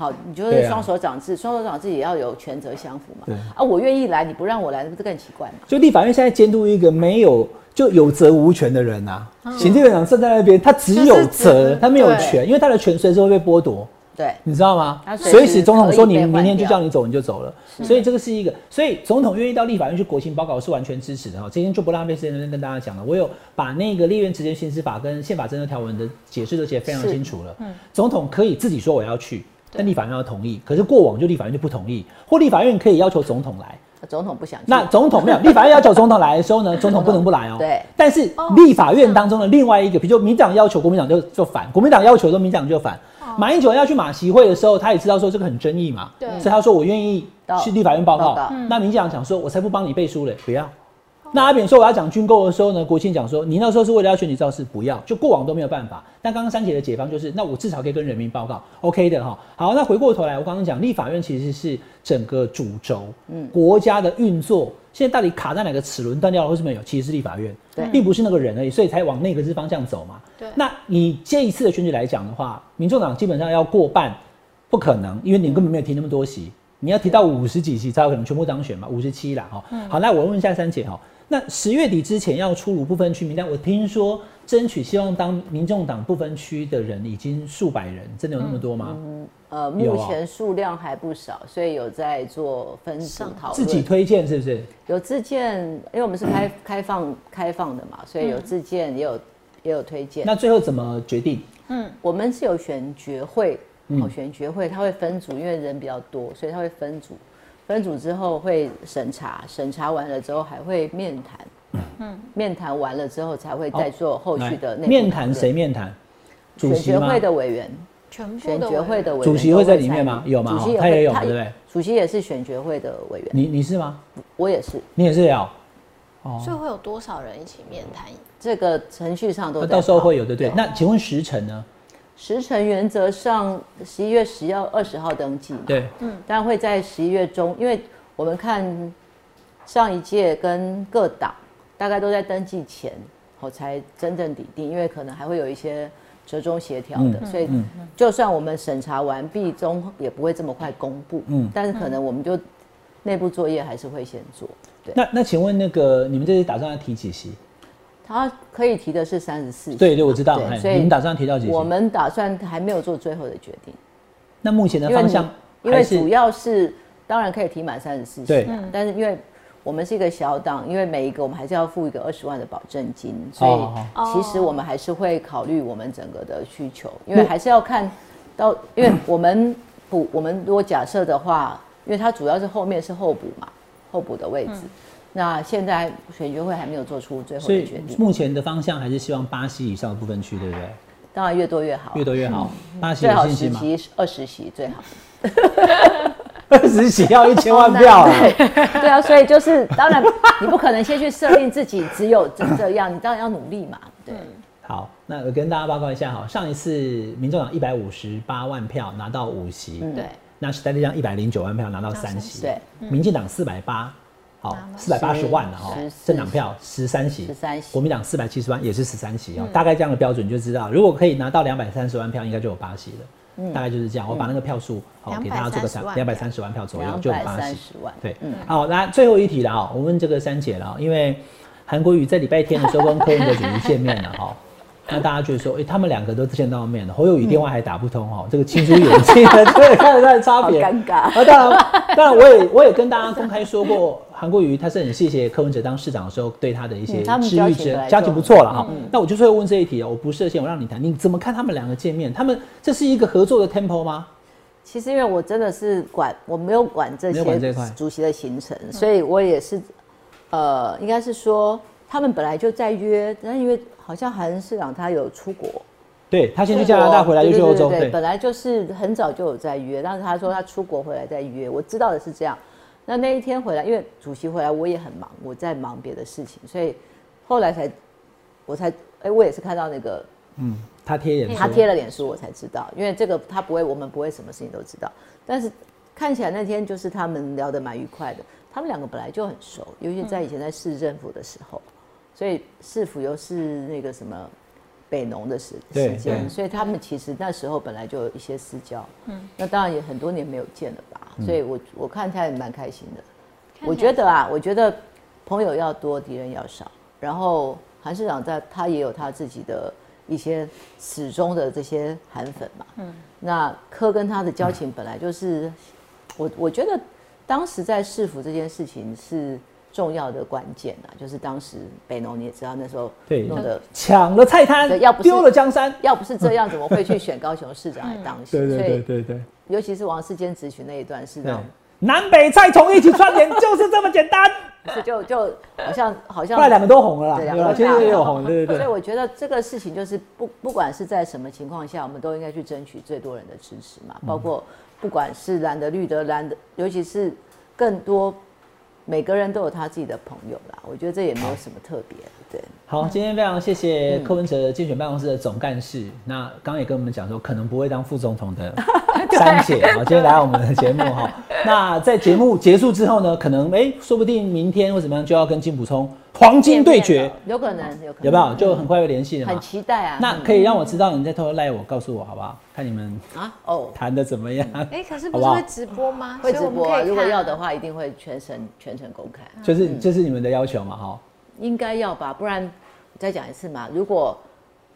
Speaker 3: 好，你就是双手掌制，双手掌制也要有权责相符嘛？对啊，我愿意来，你不让我来，那不是更奇怪吗？
Speaker 2: 就立法院现在监督一个没有。就有责无权的人呐，行政院长站在那边，他只有责，他没有权，因为他的权随时会被剥夺。
Speaker 3: 对，
Speaker 2: 你知道吗？随时总统说你明天就叫你走，你就走了。所以这个是一个，所以总统愿意到立法院去国情报告是完全支持的哈。今天就不浪费时间跟大家讲了，我有把那个立院职权行使法跟宪法政策条文的解释都写得非常清楚了。嗯，总统可以自己说我要去，但立法院要同意。可是过往就立法院就不同意，或立法院可以要求总统来。
Speaker 3: 总统不想，
Speaker 2: 那总统没有立法院要求总统来的时候呢，总统不能不来哦。
Speaker 3: 对，
Speaker 2: 但是立法院当中的另外一个，比如说民党要求国民党就就反，国民党要求说民党就反。马英九要去马习会的时候，他也知道说这个很争议嘛，所以他说我愿意去立法院报告。那民进党讲说，我才不帮你背书嘞，不要。那阿扁说我要讲军购的时候呢，国庆讲说你那时候是为了要选举造势，不要，就过往都没有办法。但刚刚三姐的解方就是，那我至少可以跟人民报告，OK 的哈。好，那回过头来，我刚刚讲立法院其实是整个主轴，嗯，国家的运作现在到底卡在哪个齿轮断掉了，或是没有？其实是立法院，
Speaker 3: 对
Speaker 2: 并不是那个人而已，所以才往那个之方向走嘛。
Speaker 4: 对
Speaker 2: 那你这一次的选举来讲的话，民众党基本上要过半，不可能，因为你根本没有提那么多席，你要提到五十几席才有可能全部当选嘛，五十七啦，哈、好，那我问一下三姐哈，那十月底之前要出炉不分区名单，我听说争取希望当民众党不分区的人已经数百人，真的有那么多吗？
Speaker 3: 目前数量还不少，所以有在做分组讨论。
Speaker 2: 自己推荐是不是？
Speaker 3: 有自荐，因为我们是开 开放开放的嘛，所以有自荐，也有也有推荐。
Speaker 2: 那最后怎么决定？
Speaker 3: 嗯我们是有选决会，
Speaker 2: 嗯
Speaker 3: 哦，选决会，他会分组，因为人比较多，所以他会分组。分组之后会审查，审查完了之后还会面谈，嗯，面谈完了之后才会再做后续的内部
Speaker 2: 来面谈谁面谈？主席吗？
Speaker 3: 选决会的委员，
Speaker 4: 全部
Speaker 3: 选
Speaker 4: 的
Speaker 3: 决会的委员
Speaker 2: 主席会在里面吗有吗
Speaker 3: 主席
Speaker 2: 他也有
Speaker 3: 会
Speaker 2: 对不对？
Speaker 3: 主席也是选决会的委员，
Speaker 2: 你你是吗？
Speaker 3: 我也是。
Speaker 2: 你也是要？哦，
Speaker 4: 所以会有多少人一起面谈？
Speaker 3: 这个程序上都
Speaker 2: 到时候会有对不对？那请问时辰呢？
Speaker 3: 时程原则上十一月十号、二十号登记嘛，
Speaker 2: 对，
Speaker 3: 嗯，但会在十一月中，因为我们看上一届跟各党大概都在登记前，我才真正底定，因为可能还会有一些折中协调的，
Speaker 2: 嗯
Speaker 3: 所以就算我们审查完毕中，也不会这么快公布，
Speaker 2: 嗯
Speaker 3: 但是可能我们就内部作业还是会先做。对，
Speaker 2: 那那请问那个你们这次打算要提几席？
Speaker 3: 他可以提的是三十四，
Speaker 2: 对对，我知道。哎
Speaker 3: 所以
Speaker 2: 你们打算提到几席？
Speaker 3: 我们打算还没有做最后的决定。
Speaker 2: 那目前的方向
Speaker 3: 因为主要是当然可以提满三十四席
Speaker 2: 对
Speaker 3: 啊，但是因为我们是一个小党，因为每一个我们还是要付一个二十万的保证金，所
Speaker 2: 哦
Speaker 3: 以其实我们还是会考虑我们整个的需求，因为还是要看到，因为我们补我们如果假设的话，因为它主要是后面是候补嘛，候补的位置。那现在选举会还没有做出最后的决定，
Speaker 2: 目前的方向还是希望巴西以上的部分区，对不对？
Speaker 3: 当然越多越好，
Speaker 2: 越多越好。巴西
Speaker 3: 最好？十席、二十席最好。
Speaker 2: 二十席要一千万票啊！
Speaker 3: 对啊，所以就是当然，你不可能先去设定自己只有这这样，你当然要努力嘛。对，
Speaker 2: 好，那我跟大家报告一下哈，上一次民众党一百五十八万票拿到五席，
Speaker 4: 对，
Speaker 2: 那时代力量一百零九万票拿到三席，
Speaker 3: 对，
Speaker 2: 民进党四百八，好，四百八十万了哈
Speaker 3: 十，
Speaker 2: 政党票十三席
Speaker 3: ，13席。
Speaker 2: 国民党四百七十万也是十三席啊，大概这样的标准就知道，如果可以拿到两百三十万票，应该就有八席了。大概就是这样，我把那个票数好给大家做个三，两百三十万票左右就有八
Speaker 3: 230
Speaker 2: 席。
Speaker 3: 万。
Speaker 2: 对，好，那最后一题了啊，我问这个三姐了，因为韩国瑜在礼拜天的时候跟柯文哲主席见面了哈，那大家觉得说，哎、他们两个都见到面了，侯友宇电话还打不通哈，这个青出眼镜的，对，看得出来差别，
Speaker 3: 好尴尬。
Speaker 2: 啊，当然，当然，我也我也跟大家公开说过，韩国瑜他是很谢谢柯文哲当市长的时候对他的一些
Speaker 3: 嗯他们
Speaker 2: 知遇之
Speaker 3: 交情本来就
Speaker 2: 交情不错了哈。那我就是会问这一题哦，我不设限，我让你谈，你怎么看他们两个见面？他们这是一个合作的 temple 吗？
Speaker 3: 其实因为我真的是管，我没有管这些主席的行程，所以我也是，呃，应该是说他们本来就在约，但因为好像韩市长他有出国，
Speaker 2: 对他先去加拿大，回来又去欧洲，
Speaker 3: 对本来就是很早就有在约，但是他说他出国回来再约，我知道的是这样。那那一天回来，因为主席回来，我也很忙，我在忙别的事情，所以后来才我才哎、我也是看到那个
Speaker 2: 嗯，他贴脸，
Speaker 3: 他贴了脸书，我才知道，因为这个他不会，我们不会什么事情都知道。但是看起来那天就是他们聊得蛮愉快的，他们两个本来就很熟，尤其在以前在市政府的时候，所以市府又是那个什么北农的时时间，所以他们其实那时候本来就有一些私交。嗯，那当然也很多年没有见了吧，所以我我看他也蛮开心的。我觉得啊，我觉得朋友要多，敌人要少。然后韩市长在他也有他自己的一些始终的这些韩粉嘛。嗯，那柯跟他的交情本来就是，我我觉得当时在市府这件事情是重要的关键啊，就是当时北农你也知道那时候
Speaker 2: 对
Speaker 3: 弄的。
Speaker 2: 抢了菜摊
Speaker 3: 要不，是
Speaker 2: 丢了江山。
Speaker 3: 要不是这样，怎么会去选高雄市长来 当选？
Speaker 2: 对对
Speaker 3: 所以，
Speaker 2: 对对对
Speaker 3: 尤其是王世坚咨询那一段是那
Speaker 2: 南北菜从一起串联，就是这么简单。
Speaker 3: 是就就好像好像
Speaker 2: 后来两个都红了啦，
Speaker 3: 对两个都大
Speaker 2: 也有红，对对对。
Speaker 3: 所以我觉得这个事情就是不不管是在什么情况下，我们都应该去争取最多人的支持嘛，包括不管是蓝的、绿的、蓝的，尤其是更多每个人都有他自己的朋友啦。我觉得这也没有什么特别，对。
Speaker 2: 好，今天非常谢谢柯文哲竞选办公室的总干事。那刚刚也跟我们讲说，可能不会当副总统的 三姐啊，今天来到我们的节目哈。那在节目结束之后呢，可能哎，说不定明天或怎么样就要跟金普充黄金对决，
Speaker 3: 有可能，有可能，
Speaker 2: 有没有？就很快会联系的嘛。
Speaker 3: 很期待啊。
Speaker 2: 那可以让我知道你在偷偷赖我，告诉我好不好？看你们
Speaker 3: 啊哦
Speaker 2: 谈的怎么样？
Speaker 4: 哎，可是不是会直播吗？
Speaker 3: 会直播啊。如果要的话，一定会全程全程公开。
Speaker 2: 就是就是你们的要求嘛？哈，
Speaker 3: 应该要吧，不然再讲一次嘛。如果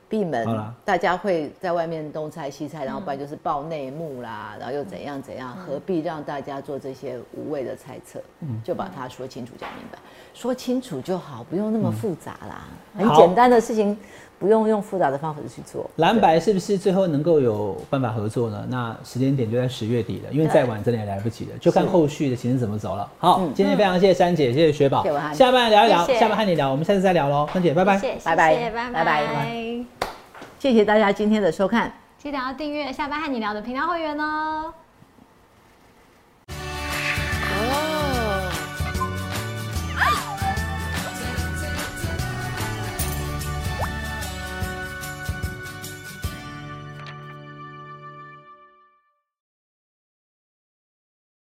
Speaker 3: 闭门，大家会在外面东猜西猜，然后不然就是报内幕啦，然后又怎样怎样，何必让大家做这些无谓的猜测？嗯，就把它说清楚讲明白，说清楚就好，不用那么复杂啦，很简单的事情。不用用复杂的方法去做。
Speaker 2: 蓝白是不是最后能够有办法合作呢？那时间点就在十月底了，因为再晚真的也来不及了，就看后续的行程怎么走了。好，今天非常谢谢珊姐，谢谢雪宝，下班聊一聊，下班和你聊，我们下次再聊喽，珊姐，拜拜，
Speaker 3: 拜拜，拜拜，谢谢大家今天的收看，
Speaker 4: 记得要订阅下班和你聊的频道会员哦。